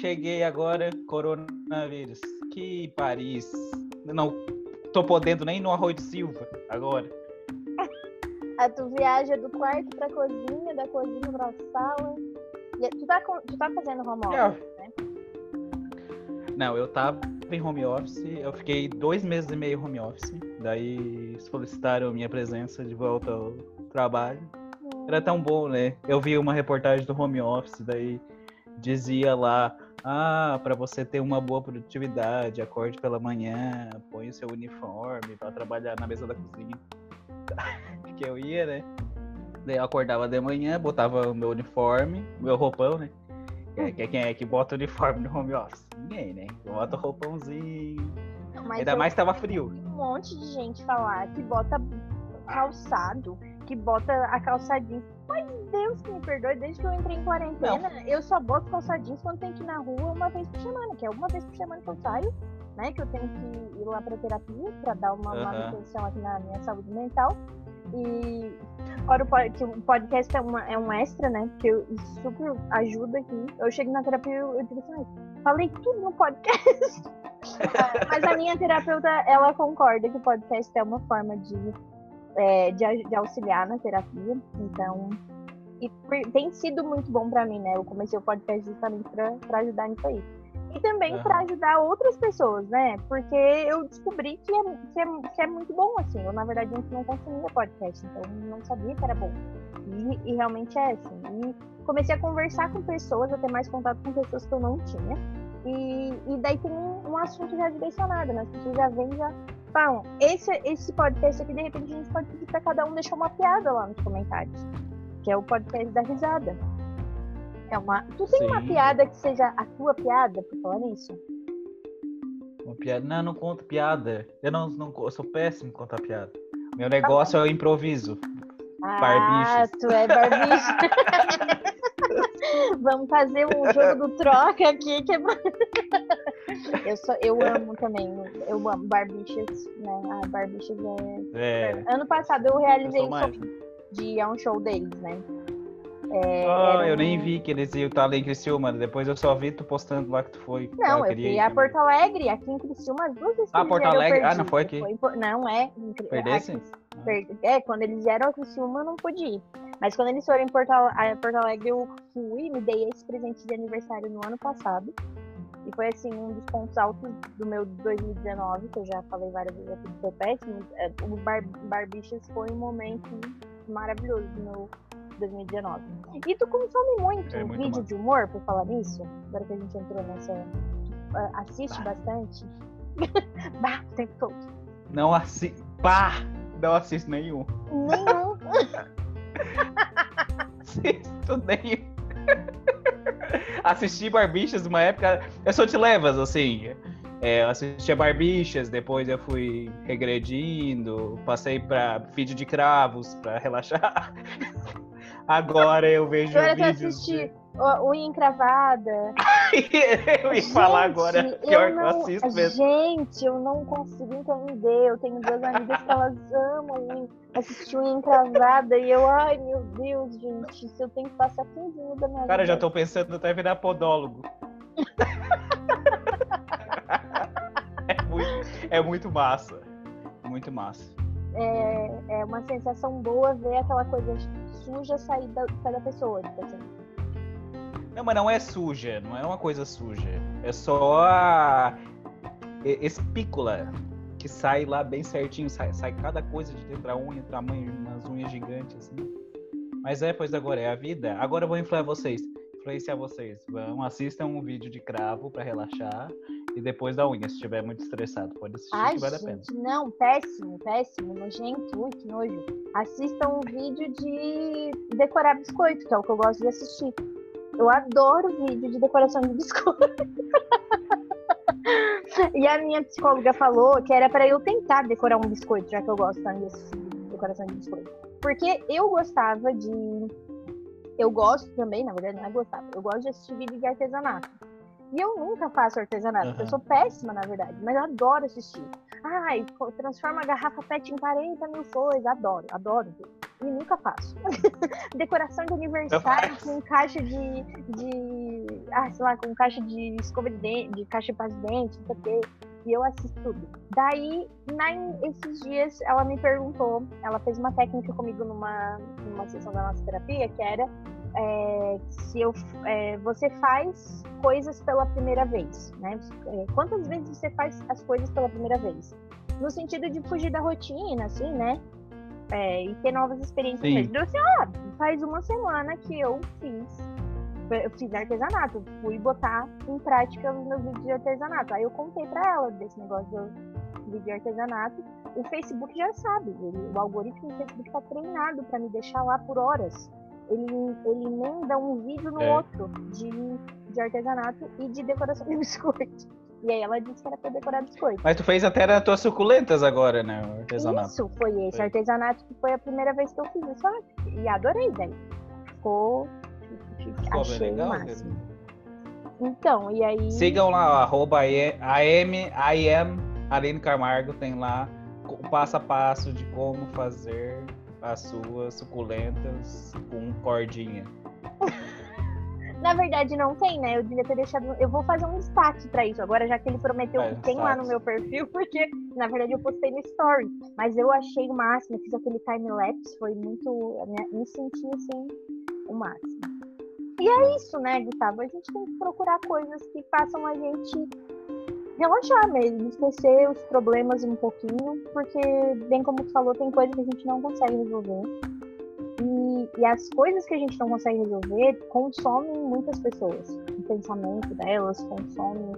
Cheguei agora, coronavírus. Que Paris. Não tô podendo nem no Arroio de Silva agora. A tu viaja do quarto pra cozinha, da cozinha pra sala. E Tu tá, tu tá fazendo home office, né? Não, eu tava em home office, eu fiquei dois meses e meio home office, daí solicitaram minha presença de volta ao trabalho. Era tão bom, né? Eu vi uma reportagem do home office, daí dizia lá, ah, para você ter uma boa produtividade, acorde pela manhã, põe o seu uniforme para trabalhar na mesa da cozinha. que eu ia, né? Daí eu acordava de manhã, botava o meu uniforme, meu roupão, né? Que- que- Quem é que bota uniforme no home office? Ninguém, né? Bota o roupãozinho. Mas Ainda mais tava frio. um monte de gente falar que bota calçado, que bota a calça jeans. Mas Deus que me perdoe, desde que eu entrei em quarentena, eu só boto calça jeans quando tem que ir na rua uma vez por semana, que é uma vez por semana que eu saio, né? Que eu tenho que ir lá pra terapia pra dar uma Aham. manutenção aqui na minha saúde mental. E fora que o podcast é, uma, é um extra, né? Que eu, super ajuda aqui. Eu chego na terapia e eu, eu digo assim, "Ai, falei tudo no podcast. Mas a minha terapeuta, ela concorda que o podcast é uma forma de, é, de, de auxiliar na terapia. Então, e tem sido muito bom pra mim, né? Eu comecei o podcast justamente pra, pra ajudar nisso aí. E também Aham. pra ajudar outras pessoas, né? Porque eu descobri que é, que, é, que é muito bom, assim. Eu, na verdade, antes não consumia podcast, então eu não sabia que era bom. E, e realmente é assim. E comecei a conversar com pessoas, a ter mais contato com pessoas que eu não tinha. E, e daí tem um, um assunto já direcionado, né? As pessoas já vêm já falam, esse, esse podcast aqui, de repente, a gente pode pedir pra cada um deixar uma piada lá nos comentários. Que é o podcast da risada. É uma. Tu tem uma Sim. piada que seja a tua piada, por falar nisso? Uma piada. Não, não conto piada. Eu não, não eu sou péssimo em contar piada. Meu negócio é o improviso. Ah, tu é barbicha. Vamos fazer um jogo do troca aqui, que é. Eu, sou, eu amo também, eu amo barbichas, né? Ah, barbichas é... É. Ano passado eu realizei um show de a um show deles, né? É, Ah, era eu nem um- vi que eles iam estar ali em Criciúma. Depois eu só vi tu postando lá que tu foi. Não, eu fui ir a também. Porto Alegre, aqui em Criciúma, as duas vezes Ah, Porto Alegre? Ah, não foi aqui? Por- Não, é. Perdesse? aqui- É, quando eles vieram a Criciúma, eu não pude ir. Mas quando eles foram em Porto, Ale- a Porto Alegre, eu fui e me dei esse presente de aniversário no ano passado. E foi, assim, um dos pontos altos do meu 2019, que eu já falei várias vezes aqui do péssimo. É, O Bar Barbichas foi um momento maravilhoso do meu 2019. E tu consome muito É muito vídeo massa. de humor, por falar nisso? Agora que a gente entrou nessa. ah, Assiste Bah. bastante? bah, o tempo todo. Não assisto. Pá! Não assisto nenhum. Nenhum. Assisto nenhum. Assisti Barbichas uma época. Eu sou de levas, assim. É, eu assistia Barbichas, depois eu fui regredindo, passei pra vídeo de cravos pra relaxar. Agora eu vejo Agora vídeos. assiste o- unha encravada. eu ia falar Gente, agora, eu pior que eu não- assisto mesmo. Gente, eu não consigo entender. Eu tenho duas amigas que elas amam assistir unha encravada. E eu, ai meu Deus, gente, se eu tenho que passar 15 minutos da minha Cara, eu já vida. tô pensando até virar podólogo. é, muito, é muito massa. Muito massa. É, é uma sensação boa ver aquela coisa suja sair da, sair da pessoa. Tipo assim. Não, mas não é suja, não é uma coisa suja. É só a espícula que sai lá bem certinho, sai, sai cada coisa de dentro da unha, tamanho, umas unhas gigantes assim. Mas é, pois agora é a vida. Agora eu vou influenciar vocês. Influenciar vocês. Vão, assistam um vídeo de cravo pra relaxar e depois da unha, se estiver muito estressado. Pode assistir Ai, que vale a pena. gente, não, péssimo, péssimo, nojento, ui, que nojo. Assistam um vídeo de decorar biscoito, que é o que eu gosto de assistir. Eu adoro vídeo de decoração de biscoito. e a minha psicóloga falou que era pra eu tentar decorar um biscoito, já que eu gosto tanto de assistir decoração de biscoito. Porque eu gostava de. Eu gosto também, na verdade, não é gostava. Eu gosto de assistir vídeo de artesanato. E eu nunca faço artesanato, porque eu sou péssima, na verdade, mas eu adoro assistir. Ai, transforma a garrafa PET em 40 mil coisas. Adoro, adoro. E nunca faço. Decoração de aniversário com caixa de, de. Ah, sei lá, com caixa de escova de dente, de caixa de pasta de dente, não sei o quê. E eu assisto tudo. Daí, na, esses dias, ela me perguntou, ela fez uma técnica comigo numa, numa sessão da nossa terapia, que era é, se eu, é, você faz coisas pela primeira vez, né? É, quantas vezes você faz as coisas pela primeira vez? No sentido de fugir da rotina, assim, né? É, e ter novas experiências. Sim. Então, assim, ah, faz uma semana que eu fiz eu fiz artesanato, fui botar em prática os meus vídeos de artesanato. Aí eu contei para ela desse negócio do vídeo de artesanato. O Facebook já sabe, ele, o algoritmo do Facebook está treinado para me deixar lá por horas ele, ele emenda um vídeo no é. outro de, de artesanato e de decoração de biscoito. E aí ela disse que era pra decorar biscoito. Mas tu fez até nas tuas suculentas agora, né? O artesanato. Isso, foi esse foi. artesanato que foi a primeira vez que eu fiz isso. E adorei, velho. Ficou. Ficou achei legal, máximo. Então, e aí. Sigam lá, arroba AM, AM Aline Camargo, tem lá o passo a passo de como fazer as suas suculentas com cordinha. Na verdade, não tem, né? Eu devia ter deixado. Eu vou fazer um destaque para isso agora, já que ele prometeu que tem lá no meu perfil, porque na verdade eu postei no story. Mas eu achei o máximo, fiz aquele time-lapse, foi muito. Me senti assim, o máximo. E é isso, né, Gustavo? A gente tem que procurar coisas que façam a gente relaxar mesmo, esquecer os problemas um pouquinho, porque, bem como tu falou, tem coisas que a gente não consegue resolver. E, e as coisas que a gente não consegue resolver consomem muitas pessoas. O pensamento delas consome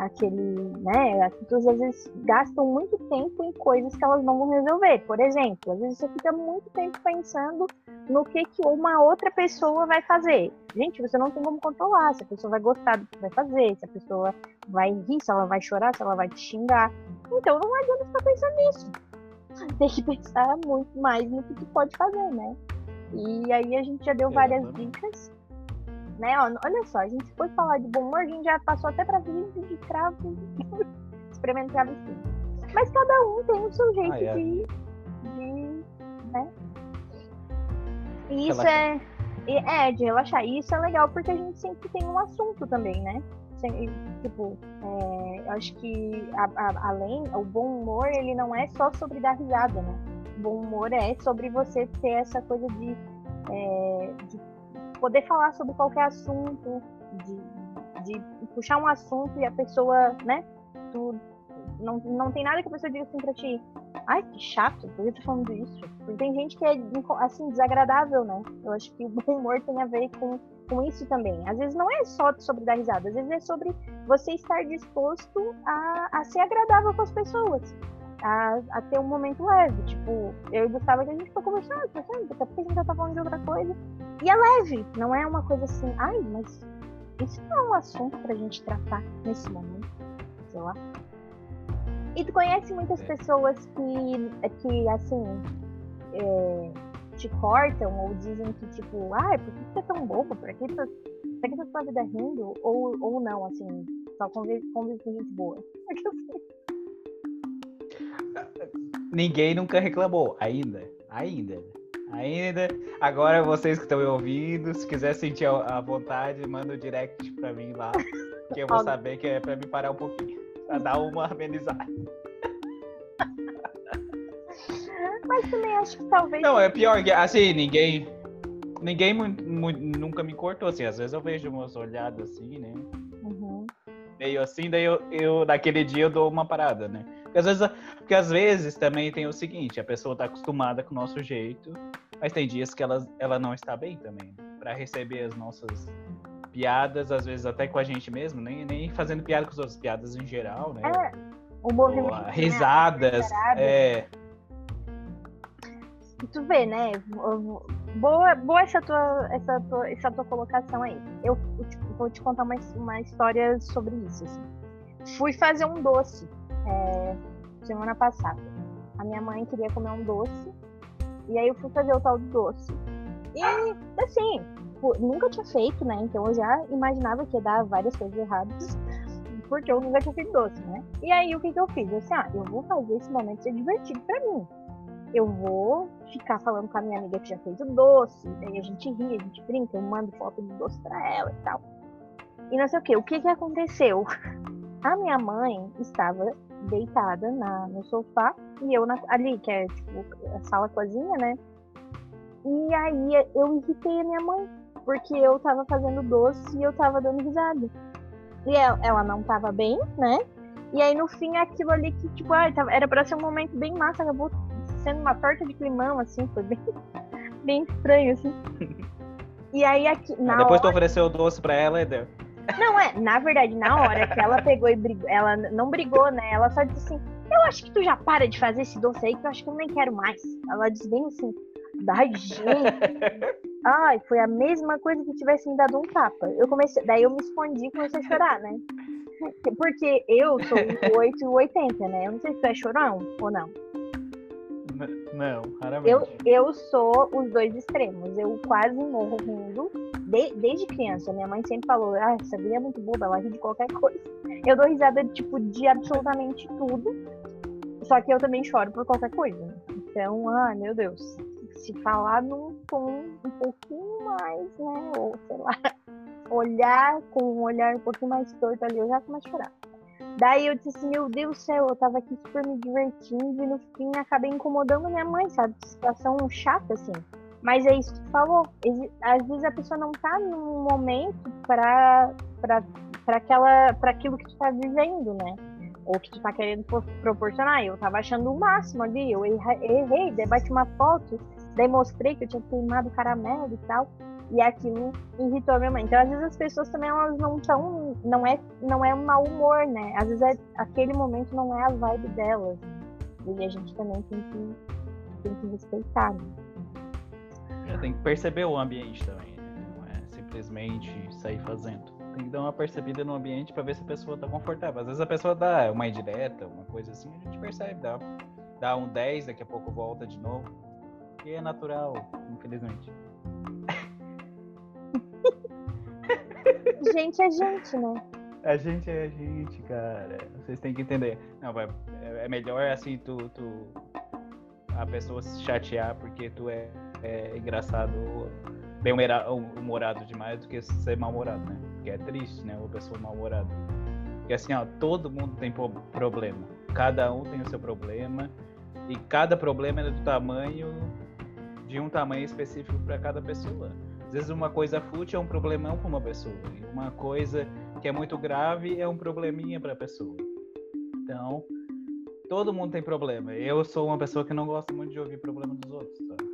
aquele, né? As pessoas às vezes gastam muito tempo em coisas que elas não vão resolver. Por exemplo, às vezes você fica muito tempo pensando no que, que uma outra pessoa vai fazer. Gente, você não tem como controlar se a pessoa vai gostar do que vai fazer, se a pessoa vai rir, se ela vai chorar, se ela vai te xingar. Então não adianta ficar pensando nisso. Tem que pensar muito mais no que tu pode fazer, né? E aí a gente já deu várias dicas né? Olha só, a gente foi falar de bom humor, a gente já passou até para vídeo de cravo, experimento travessia. Mas cada um tem o seu jeito ah, é. de, de, né? E isso é, é de relaxar. E isso é legal porque a gente sempre tem um assunto também, né? tipo, é, eu acho que a, a, além, o bom humor, ele não é só sobre dar risada, né? O bom humor é sobre você ter essa coisa de, é, de poder falar sobre qualquer assunto, de, de puxar um assunto e a pessoa, né? Tu, não, não tem nada que a pessoa diga assim pra ti, ai, que chato, por que tu tá falando isso? Porque tem gente que é, assim, desagradável, né? Eu acho que o humor tem a ver com, com isso também. Às vezes não é só sobre dar risada, às vezes é sobre você estar disposto a, a ser agradável com as pessoas. A, a, ter um momento leve. Tipo, eu e o Gustavo que a gente ficou conversando, conversando, daqui a pouco a gente já tá falando de outra coisa. E é leve, não é uma coisa assim, ai, mas isso não é um assunto pra gente tratar nesse momento, sei lá. E tu conhece muitas é. pessoas que, que assim, é, te cortam ou dizem que, tipo, ai, por que você é tão bobo? Por que tu, por que tu tá vida rindo? Ou, ou não, assim, só convive, convive com gente boa. Ninguém nunca reclamou, ainda, ainda ainda. Agora vocês que estão me ouvindo, se quiser sentir a vontade, manda o um direct pra mim lá, que eu vou saber que é pra me parar um pouquinho, pra dar uma amenizada. Mas também acho que talvez. Não, é pior que assim, ninguém. Ninguém nunca me cortou assim. Às vezes eu vejo umas olhadas assim, né? Uhum. Meio assim, daí eu, eu, naquele dia eu dou uma parada, né? Porque às, vezes, porque às vezes também tem o seguinte, a pessoa está acostumada com o nosso jeito, mas tem dias que ela, ela não está bem também. Para receber as nossas piadas, às vezes até com a gente mesmo, nem, nem fazendo piada com as outras piadas em geral, né? É, o movimento. Ou, né? risadas, é. E tu vê, né? Boa, boa essa tua, essa tua, essa tua colocação aí. Eu, eu vou te contar uma, uma história sobre isso. Assim. Fui fazer um doce é, semana passada. A minha mãe queria comer um doce, e aí eu fui fazer o tal do doce. E, assim, nunca tinha feito, né? Então eu já imaginava que ia dar várias coisas erradas, porque eu nunca tinha feito doce, né? E aí o que, que eu fiz? Eu assim, ah, eu vou fazer esse momento ser divertido pra mim. Eu vou ficar falando com a minha amiga que já fez o doce, daí a gente ri, a gente brinca, eu mando foto do doce pra ela e tal. E não sei o que. O que, que aconteceu? A minha mãe estava deitada na, no sofá e eu na, ali, que é tipo a sala cozinha, né? E aí eu irritei a minha mãe, porque eu tava fazendo doce e eu tava dando risada. E ela, ela não tava bem, né? E aí no fim aquilo ali que, tipo, ah, era pra ser um momento bem massa, acabou sendo uma torta de climão, assim, foi bem, bem estranho, assim. E aí aqui. Na Depois hora... tu ofereceu o doce pra ela e deu. Não, é, na verdade, na hora que ela pegou e brigou, ela não brigou, né? Ela só disse assim, eu acho que tu já para de fazer esse doce aí, que eu acho que eu nem quero mais. Ela disse bem assim, ai, gente. Ai, foi a mesma coisa que tivesse me dado um tapa. Eu comecei, daí eu me escondi e comecei a chorar, né? Porque eu sou o 8 e o 80, né? Eu não sei se tu é chorão ou não. Não, raramente. Eu, eu sou os dois extremos. Eu quase morro rindo. De, desde criança, minha mãe sempre falou: Ah, essa guria é muito boba, ela ri de qualquer coisa. Eu dou risada tipo, de absolutamente tudo. Só que eu também choro por qualquer coisa. Então, ai meu Deus. Se falar num tom um pouquinho mais, né? Ou sei lá, olhar com um olhar um pouquinho mais torto ali, eu já começo a chorar. Daí eu disse assim, meu Deus do céu, eu tava aqui super me divertindo e no fim acabei incomodando minha mãe, sabe? Situação chata, assim. Mas é isso que tu falou. Às vezes a pessoa não tá num momento aquela, pra aquilo que tu tá vivendo, né? Ou que tu tá querendo proporcionar. Eu tava achando o máximo ali, eu errei, daí bati uma foto, daí mostrei que eu tinha queimado caramelo e tal e aquilo irritou a minha mãe. Então, às vezes as pessoas também elas não estão, não é, não é mau humor, né? Às vezes é, aquele momento não é a vibe delas. E a gente também tem que, tem que respeitar. Né? É, tem que perceber o ambiente também, né? não é simplesmente sair fazendo. Tem que dar uma percebida no ambiente para ver se a pessoa tá confortável. Às vezes a pessoa dá uma indireta, uma coisa assim, a gente percebe, dá, dá um 10, daqui a pouco volta de novo. E é natural, infelizmente. gente é gente, né? A gente é a gente, cara. Vocês têm que entender. Não, vai, é melhor assim tu, tu a pessoa se chatear porque tu é, é engraçado bem humorado demais do que ser mal-humorado, né? Porque é triste, né? Uma pessoa mal-humorada. Porque assim, ó, todo mundo tem problema. Cada um tem o seu problema. E cada problema é do tamanho de um tamanho específico para cada pessoa. Às vezes uma coisa fútil é um problemão para uma pessoa, e uma coisa que é muito grave é um probleminha para a pessoa. Então, todo mundo tem problema. Eu sou uma pessoa que não gosta muito de ouvir problema dos outros, tá?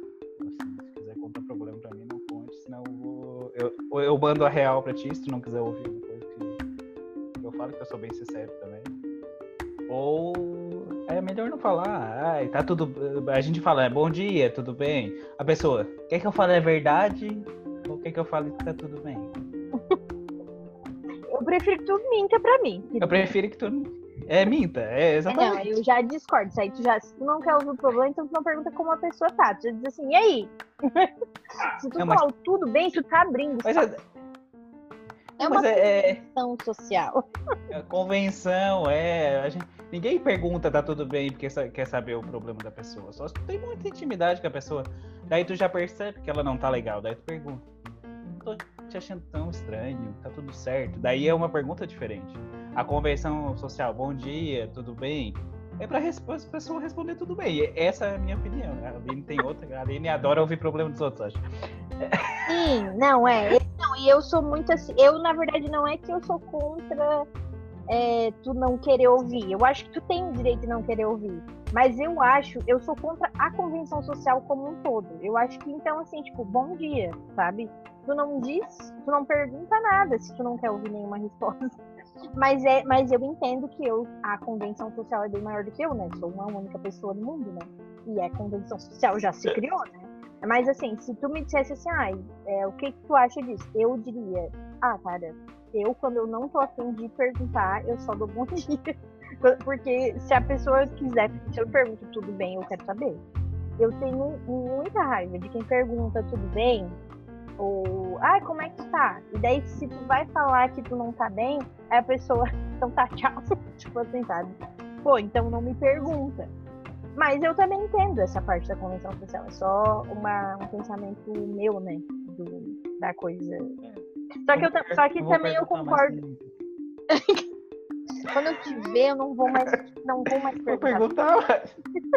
Eu, eu mando a real para ti, se tu não quiser ouvir uma coisa que eu falo que eu sou bem sincero também. Ou é melhor não falar. Ai, tá tudo. A gente fala, é bom dia, tudo bem. A pessoa, quer que eu fale a verdade? Ou quer que eu fale que tá tudo bem? Eu prefiro que tu minta pra mim. Eu prefiro que tu. É, minta, é exatamente. Não, eu já discordo. Isso aí tu já, se tu não quer ouvir o problema, então tu não pergunta como a pessoa tá. Tu já diz assim, e aí? se tu não, mas... tudo bem, tu tá abrindo. Mas é... é uma é, convenção é... social. É convenção, é. Gente... Ninguém pergunta, tá tudo bem, porque quer saber o problema da pessoa. Só se tu tem muita intimidade com a pessoa. Daí tu já percebe que ela não tá legal. Daí tu pergunta. Não tô te achando tão estranho, tá tudo certo. Daí é uma pergunta diferente. A convenção social, bom dia, tudo bem? É pra a pessoa responder tudo bem. Essa é a minha opinião. A Aline tem outra. A Aline adora ouvir problema dos outros, acho. Sim, não, é. Não, e eu sou muito assim. Eu, na verdade, não é que eu sou contra é, tu não querer ouvir. Eu acho que tu tem o direito de não querer ouvir. Mas eu acho, eu sou contra a convenção social como um todo. Eu acho que então, assim, tipo, bom dia, sabe? Tu não diz, tu não pergunta nada se tu não quer ouvir nenhuma resposta. Mas, é, mas eu entendo que eu, a convenção social é bem maior do que eu, né? Sou uma única pessoa no mundo, né? E a convenção social já se criou, né? Mas assim, se tu me dissesse assim, ah, é, o que, que tu acha disso? Eu diria, ah, cara, eu, quando eu não tô afim de perguntar, eu só dou bom dia. Porque se a pessoa quiser, se eu pergunto tudo bem, eu quero saber. Eu tenho muita raiva de quem pergunta tudo bem, ou ai, como é que tu tá? E daí, se tu vai falar que tu não tá bem, aí a pessoa, então tá, tchau. tipo assim, sabe? Pô, então não me pergunta. Mas eu também entendo essa parte da convenção social. É só uma, um pensamento meu, né? Do, da coisa. Só que, eu, só que também eu concordo. Quando eu te ver, eu não vou mais, não vou mais perguntar. Vou perguntar.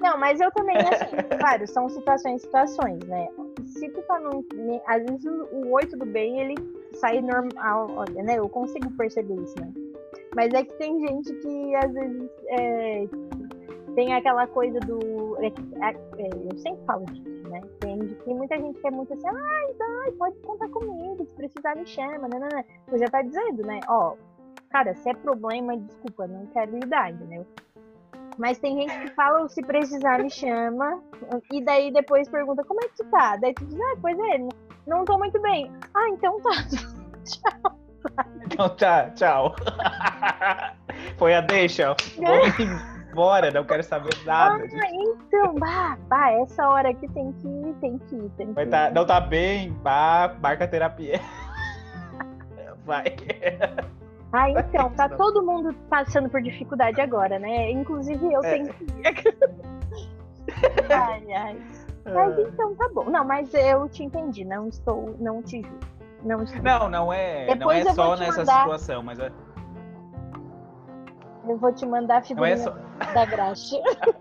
Não, mas eu também, assim, claro, são situações situações, né? Se tu tá num. né, Às vezes o, o oi, tudo bem, ele sai normal, olha, né? Eu consigo perceber isso, né? Mas é que tem gente que às vezes é, tem aquela coisa do. é é- é, eu sempre falo disso, né? Tem, tem muita gente que é muito assim, ai, ai, pode contar comigo, se precisar me chama, né? né, né. Tu já tá dizendo, né? Ó, cara, se é problema, desculpa, não quero lidar, entendeu? Mas tem gente que fala, se precisar, me chama. E daí depois pergunta, como é que tu tá? Daí tu diz, ah, pois é, não- tô muito bem. Ah, então tá. Então tá, tchau. Foi a deixa. Vou embora, não quero saber nada. Ah, então, bah, bah, essa hora aqui tem que ir, tem que ir, tem que ir. tá, não tá bem, pá, marca terapia. Vai. Ah, então, tá Não. todo mundo passando por dificuldade agora, né? Inclusive eu É. tenho que ir. Ai, ai. Mas então tá bom. Não, mas eu te entendi, não estou, não te julgo. Não, estou. Não, não é, não Depois é eu vou só nessa mandar. situação, mas é- Eu vou te mandar a não figurinha é só. da graxa.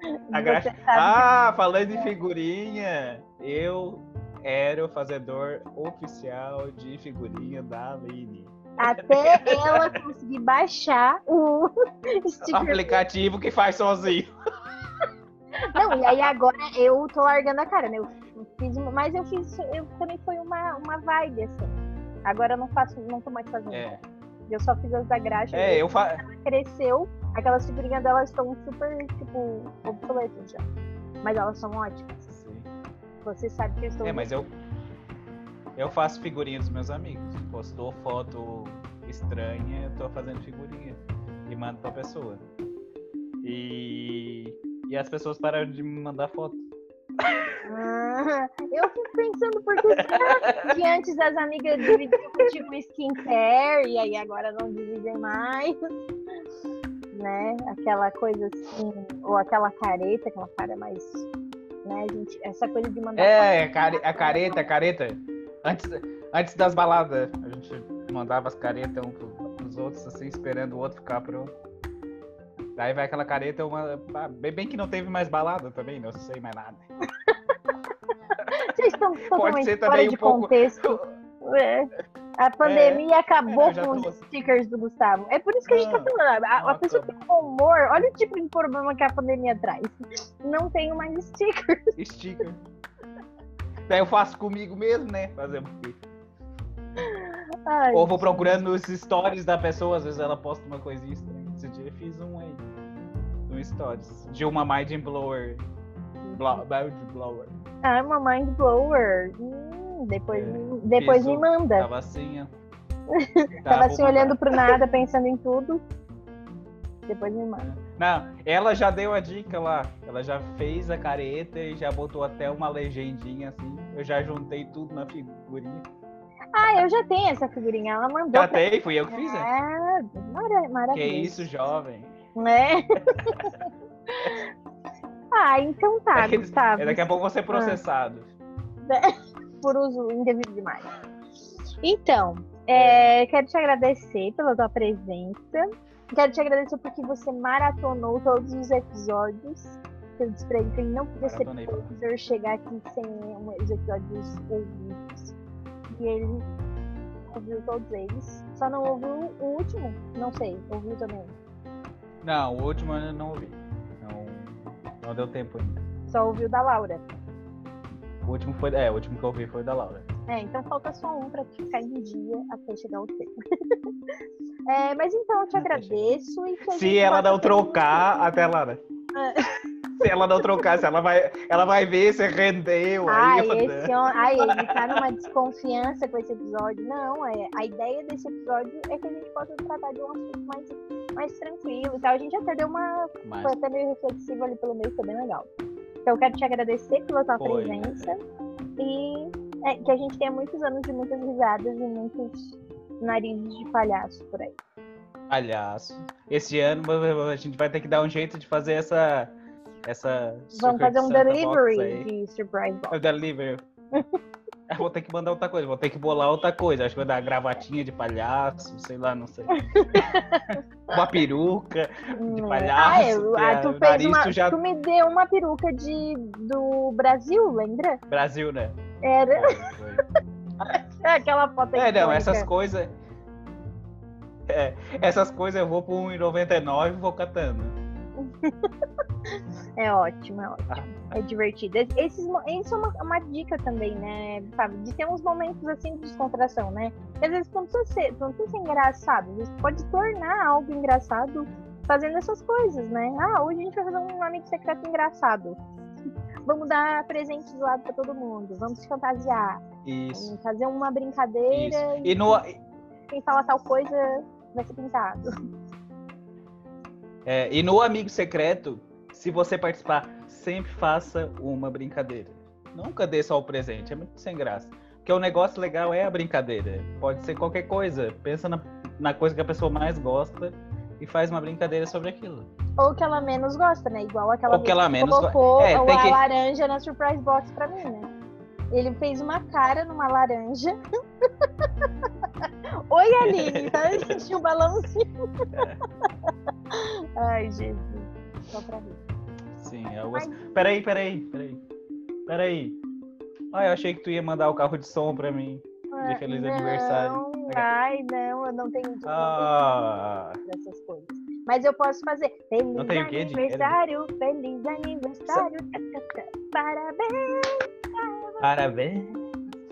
A graxa- Ah, falando em figurinha, eu era o fazedor oficial de figurinha da Aline. Até ela conseguir baixar o O aplicativo que faz sozinho. Não, e aí agora eu tô largando a cara, né? Eu fiz mas eu fiz, eu também foi uma, uma vibe, assim. Agora eu não faço, não tô mais fazendo. É, Eu só fiz as da graxa. é eu fa... cresceu, aquelas figurinhas delas estão super, tipo, obsoletas já. Mas elas são ótimas. Você sabe que eu estou. É, mas eu eu faço figurinha dos meus amigos. Postou foto estranha, eu tô fazendo figurinha e mando pra pessoa. E e as pessoas pararam de me mandar foto. Ah, eu fico pensando por que será que antes as amigas dividiam tipo skincare e aí agora não dividem mais. Né? Aquela coisa assim, ou aquela careta, aquela cara mais. Né, gente? Essa coisa de mandar. É, a care- a careta, a careta. Antes, antes das baladas, a gente mandava as caretas um pro- pros outros, assim, esperando o outro ficar pronto. Daí vai aquela careta, uma. ah, Bem bem que não teve mais balada também, não sei mais nada. Vocês estão totalmente ser fora de um pouco- contexto. É. A pandemia acabou eu já com os stickers do Gustavo. É por isso que a gente tá falando. A, a pessoa tem bom humor. Olha o tipo de problema que a pandemia traz. Não tenho mais sticker. Sticker. Daí eu faço comigo mesmo, né? Fazer? Ai, Ou vou procurando nos stories da pessoa, às vezes ela posta uma coisinha estranha. Esse dia eu fiz um aí. Um stories. De uma mind blower. Blow, mind blower. Ah, uma mind blower. Hum, depois É, me, depois me manda. Tava assim, ó. Tava vou assim olhando pro nada, pensando em tudo. Depois me manda. Não, ela já deu a dica lá. Ela já fez a careta e já botou até uma legendinha assim. Eu já juntei tudo na figurinha. Ah, eu já tenho essa figurinha. Ela mandou. Já pra- tem, fui eu que fiz, né? Ah, mara- Que maravilhoso. isso, jovem. Né? ah, então tá, Daqui- Gustavo. Daqui a pouco vou ser processado. por uso indevido demais. Então, é, quero te agradecer pela tua presença. Quero te agradecer porque você maratonou todos os episódios. Eu disse pra ele que ele não podia ser professor chegar aqui sem os episódios ouvidos. E ele ouviu todos eles. Só não ouviu o último? Não sei, ouviu também. Não, o último eu não ouvi. Não, não deu tempo ainda. Só ouviu da Laura. O último foi. É, o último que eu ouvi foi da Laura. É, então falta só um pra tu ficar em dia até chegar o tempo. É, mas então eu te agradeço e que Se ela não trocar, até Laura. Se ela não trocar, se ela vai, ela vai ver se rendeu. Ai, aí eu- esse hom- Ai, ele tá numa desconfiança com esse episódio. Não, é, a ideia desse episódio é que a gente possa tratar de um assunto mais, mais tranquilo e tal. A gente até deu uma. Mas Foi até meio reflexivo ali pelo meio, foi bem legal. Então eu quero te agradecer pela tua Foi, né? presença e é, que a gente tenha muitos anos de muitas risadas e muitos narizes de palhaço por aí. palhaço. Esse ano a gente vai ter que dar um jeito de fazer essa. essa Vamos fazer um delivery de surprise box. É o delivery. Vou ter que mandar outra coisa, vou ter que bolar outra coisa. Acho que vai dar gravatinha de palhaço, sei lá, não sei. uma peruca de Hum, palhaço. Ah, ah, é- tu, fez uma, já... tu me deu uma peruca de, do Brasil, lembra? Brasil, né? Era foi. aquela foto É, não, essas coisas. É, essas coisas eu vou pro 1,99 e vou catando. É ótimo, é ótimo. Ah. É divertido. Es- Esses, isso é uma, uma dica também, né, Fábio? De ter uns momentos assim de descontração, né? Porque às vezes não precisa ser, não precisa ser engraçado. Vezes pode tornar algo engraçado fazendo essas coisas, né? Ah, hoje a gente vai fazer um amigo secreto engraçado. Vamos dar presente do lado pra todo mundo. Vamos se fantasiar. Isso. Vamos fazer uma brincadeira Isso. E no, quem fala tal coisa vai ser pintado. é, e no Amigo Secreto, se você participar, sempre faça uma brincadeira. Nunca dê só o presente, é muito sem graça. Porque o negócio legal é a brincadeira. Pode ser qualquer coisa. Pensa na, na coisa que a pessoa mais gosta e faz uma brincadeira sobre aquilo. Ou que ela menos gosta, né? Igual aquela Ou que ela menos colocou É, a que- laranja na surprise box pra mim, né? Ele fez uma cara numa laranja. Oi, Aline, tá? Tinha um balãozinho. Ai, Jesus. Só pra rir. Sim, é o... Mas- Peraí, peraí, peraí. Peraí. Ah, eu achei que tu ia mandar o carro de som pra mim. De feliz não, aniversário. Ai, não, eu não tenho Ah. Mas eu posso fazer. Feliz Não tem o quê, aniversário, feliz aniversário. Parabéns, parabéns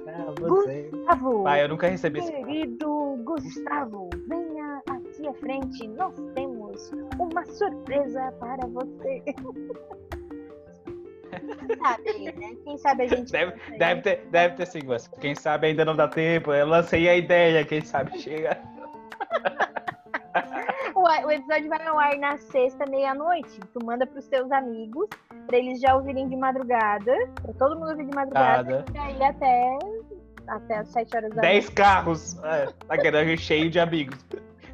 pra você. Gustavo. Pai, eu nunca recebi esse carro. Querido Gustavo, venha aqui à frente. Nós temos uma surpresa para você. sabe, né? Quem sabe a gente. Deve, consegue. deve, ter, deve ter sim, mas quem sabe ainda não dá tempo. Eu lancei a ideia, quem sabe chega. O, o episódio vai ao ar na sexta, meia-noite. Tu manda pros teus amigos, pra eles já ouvirem de madrugada. Pra todo mundo ouvir de madrugada. E aí até, até as sete horas da Dez carros. É, tá querendo cheio de amigos.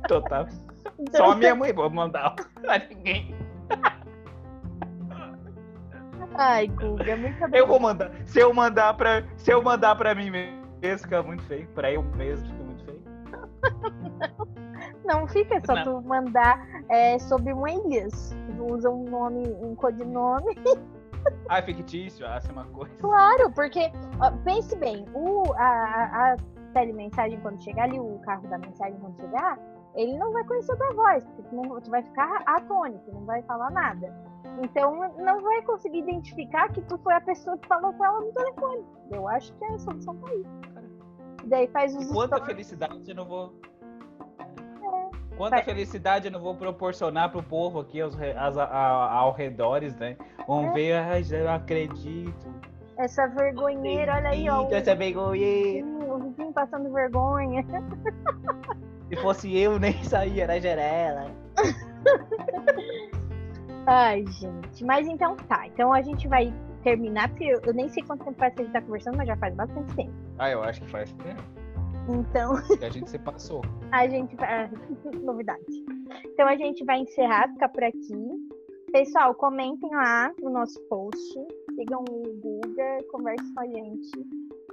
Total. noite. Só a minha mãe vou mandar pra ninguém. Ai, Guga, muito Eu vou mandar. Se eu mandar pra, se eu mandar pra mim mesmo, fica muito feio. Pra eu mesmo fica muito feio. Não fica só Não. tu mandar é, sob um alias. Tu usa um nome, um codinome. Ah, é fictício, ah, essa é uma coisa. Claro, porque, ó, pense bem, o, a, a, a telemensagem quando chegar ali, o carro da mensagem quando chegar, ele não vai conhecer a tua voz, porque tu, não, tu vai ficar atônito, não vai falar nada. Então não vai conseguir identificar que tu foi a pessoa que falou com ela no telefone. Eu acho que a solução tá aí. Daí faz os Quanta stories. felicidade eu não vou. Quanta felicidade eu não vou proporcionar pro povo aqui aos, re- as- a- a- ao redores, né? Vão É. ver, ai, eu não acredito. Essa vergonheira, olha aí, ó. Essa vergonha. O vizinho passando vergonha. Se fosse eu, nem saía da janela. Ai, gente. Mas então tá. Então a gente vai terminar, porque eu, eu nem sei quanto tempo faz que a gente tá conversando, mas já faz bastante tempo. Ah, eu acho que faz tempo Então que a gente se passou. a gente vai. Novidade. Então a gente vai encerrar, ficar por aqui. Pessoal, comentem lá no nosso post. Sigam o Guga, conversem com a gente.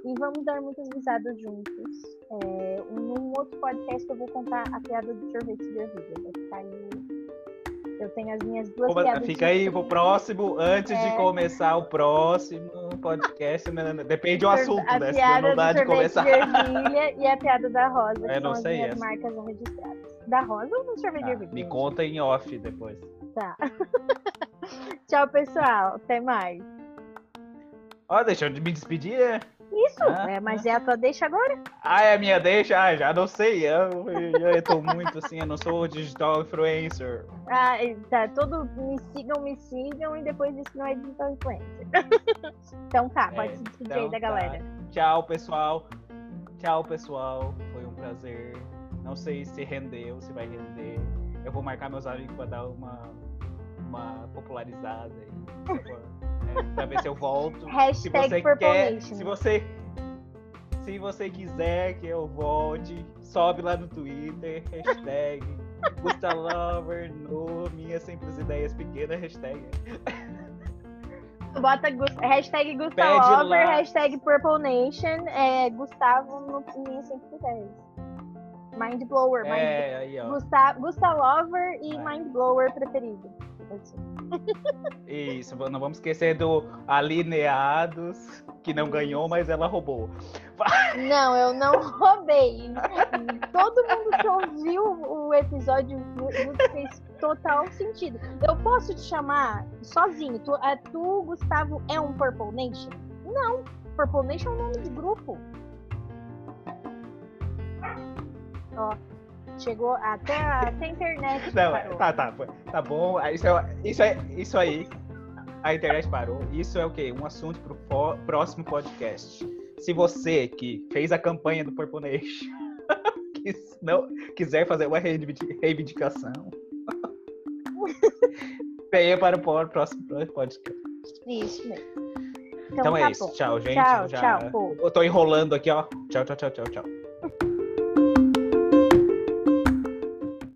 E vamos dar muitas risadas juntos. É, num outro podcast eu vou contar a piada do sorvete da vida. Vai ficar aí. Eu tenho as minhas duas Como-. Fica aí pro próximo, antes É. de começar o próximo podcast. Depende do assunto, a né? Piada não dá de começar. de ervilha e a piada da Rosa, que Eu não são as sei essa. marcas registradas. Da Rosa ou do sorvete de ervilha? me conta em off depois. Tá. Tchau, pessoal. Até mais. Ó, deixa eu me despedir, né? Isso, Ah, é, mas é a tua deixa agora? Ah, é a minha deixa? Ah, já não sei. Eu, eu, eu tô muito assim, eu não sou digital influencer. Ah, tá. Todo me sigam, me sigam e depois isso não é digital influencer. então tá, pode É, se despedir então aí da tá. galera. Tchau, pessoal. Tchau, pessoal. Foi um prazer. Não sei se rendeu, se vai render. Eu vou marcar meus amigos pra dar uma, uma popularizada aí. É, pra ver se eu volto. se Hashtag você quer, se você se você quiser que eu volte, sobe lá no Twitter, hashtag Gustalover no Minhas Simples Ideias Pequenas, hashtag. Bota hashtag lá. hashtag Purple Nation, é, Gustavo no Minha Sempre Ideias. Mind Blower. É, aí. Gusta, Gusta Lover e É. Mind Blower preferido. Isso, não vamos esquecer do Alineados, que não ganhou, mas ela roubou. Não, eu não roubei. Todo mundo que ouviu o episódio fez total sentido. Eu posso te chamar sozinho. Tu, é, tu, Gustavo, é um Purple Nation? Não. Purple Nation é um nome de grupo. Ó, chegou até, até a internet. Não, parou. tá, tá, tá bom. Ah, Isso, é, isso, é, isso aí, a internet parou. Isso é o quê? Um assunto pro próximo podcast. Se você que fez a campanha do Purple Nation quis- não, quiser fazer uma reivindic- reivindicação, venha para o próximo podcast. Isso mesmo. Então, é tá isso. bom. Tchau, gente. Tchau, Já- tchau, pô. Eu tô enrolando aqui, ó. Tchau, tchau, tchau, tchau, tchau.